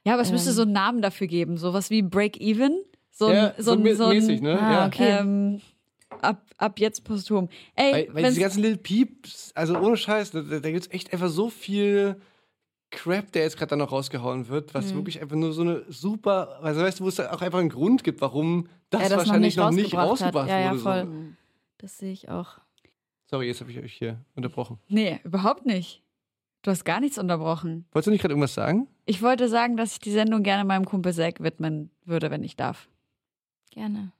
Ja, aber es ähm. müsste so einen Namen dafür geben, sowas wie Break Even. So ein, ja, so, so, so ein, mäßig, ne? Ah, okay. Ähm, ab, ab jetzt posthum. Ey, weil, weil diese ganzen Little Peeps, also ohne Scheiß, da, da gibt es echt einfach so viel Crap, der jetzt gerade da noch rausgehauen wird, was mhm. wirklich einfach nur so eine super, also weißt du, wo es auch einfach einen Grund gibt, warum das, das wahrscheinlich noch nicht rausgebracht, noch nicht rausgebracht ja, wurde. Ja, voll. So. Das sehe ich auch. Sorry, jetzt habe ich euch hier unterbrochen. Nee, überhaupt nicht. Du hast gar nichts unterbrochen. Wolltest du nicht gerade irgendwas sagen? Ich wollte sagen, dass ich die Sendung gerne meinem Kumpel Zack widmen würde, wenn ich darf. Gerne.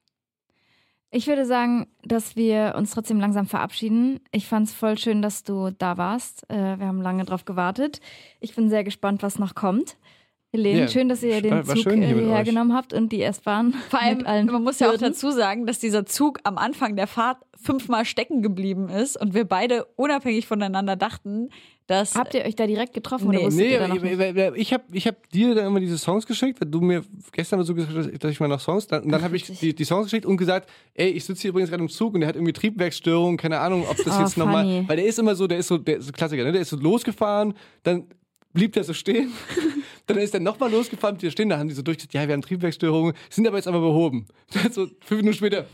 Ich würde sagen, dass wir uns trotzdem langsam verabschieden. Ich fand es voll schön, dass du da warst. Äh, wir haben lange drauf gewartet. Ich bin sehr gespannt, was noch kommt. Helene, ja, schön, dass ihr den Zug hier hierher genommen habt und die S-Bahn. (laughs) Vor allem, man muss ja auch dazu sagen, dass dieser Zug am Anfang der Fahrt fünfmal stecken geblieben ist und wir beide unabhängig voneinander dachten, dass. Habt ihr euch da direkt getroffen nee, oder nee, ihr noch ich, ich habe ich hab dir dann immer diese Songs geschickt, weil du mir gestern so gesagt hast, dass ich mal noch Songs. Dann, und dann habe ich die, die, Songs geschickt und gesagt, ey, ich sitze hier übrigens gerade im Zug und der hat irgendwie Triebwerksstörungen, keine Ahnung, ob das oh, jetzt nochmal. Weil der ist immer so, der ist so, der ist so Klassiker, ne? Der ist so losgefahren, dann blieb der so stehen. (laughs) dann ist er nochmal losgefahren, die stehen, da haben die so durchgesagt, ja, wir haben Triebwerksstörungen, sind aber jetzt aber behoben. (laughs) so fünf Minuten später,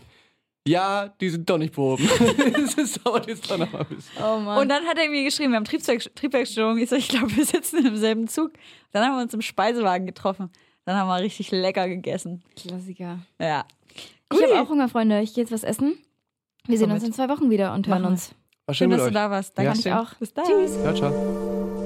ja, die sind doch nicht behoben. (laughs) das dauert jetzt doch noch mal ein bisschen. Oh Mann. Und dann hat er irgendwie geschrieben, wir haben Triebwerk Triebwerksstörung. Ich so, ich glaube, wir sitzen im selben Zug. Dann haben wir uns im Speisewagen getroffen. Dann haben wir richtig lecker gegessen. Klassiker. Ja. Ich habe auch Hunger, Freunde. Ich gehe jetzt was essen. Wir sehen uns in zwei Wochen wieder und hören uns. War schön, schön dass euch. du da warst. Danke ja. ich auch. Bis dann. Tschüss. Ciao, ciao.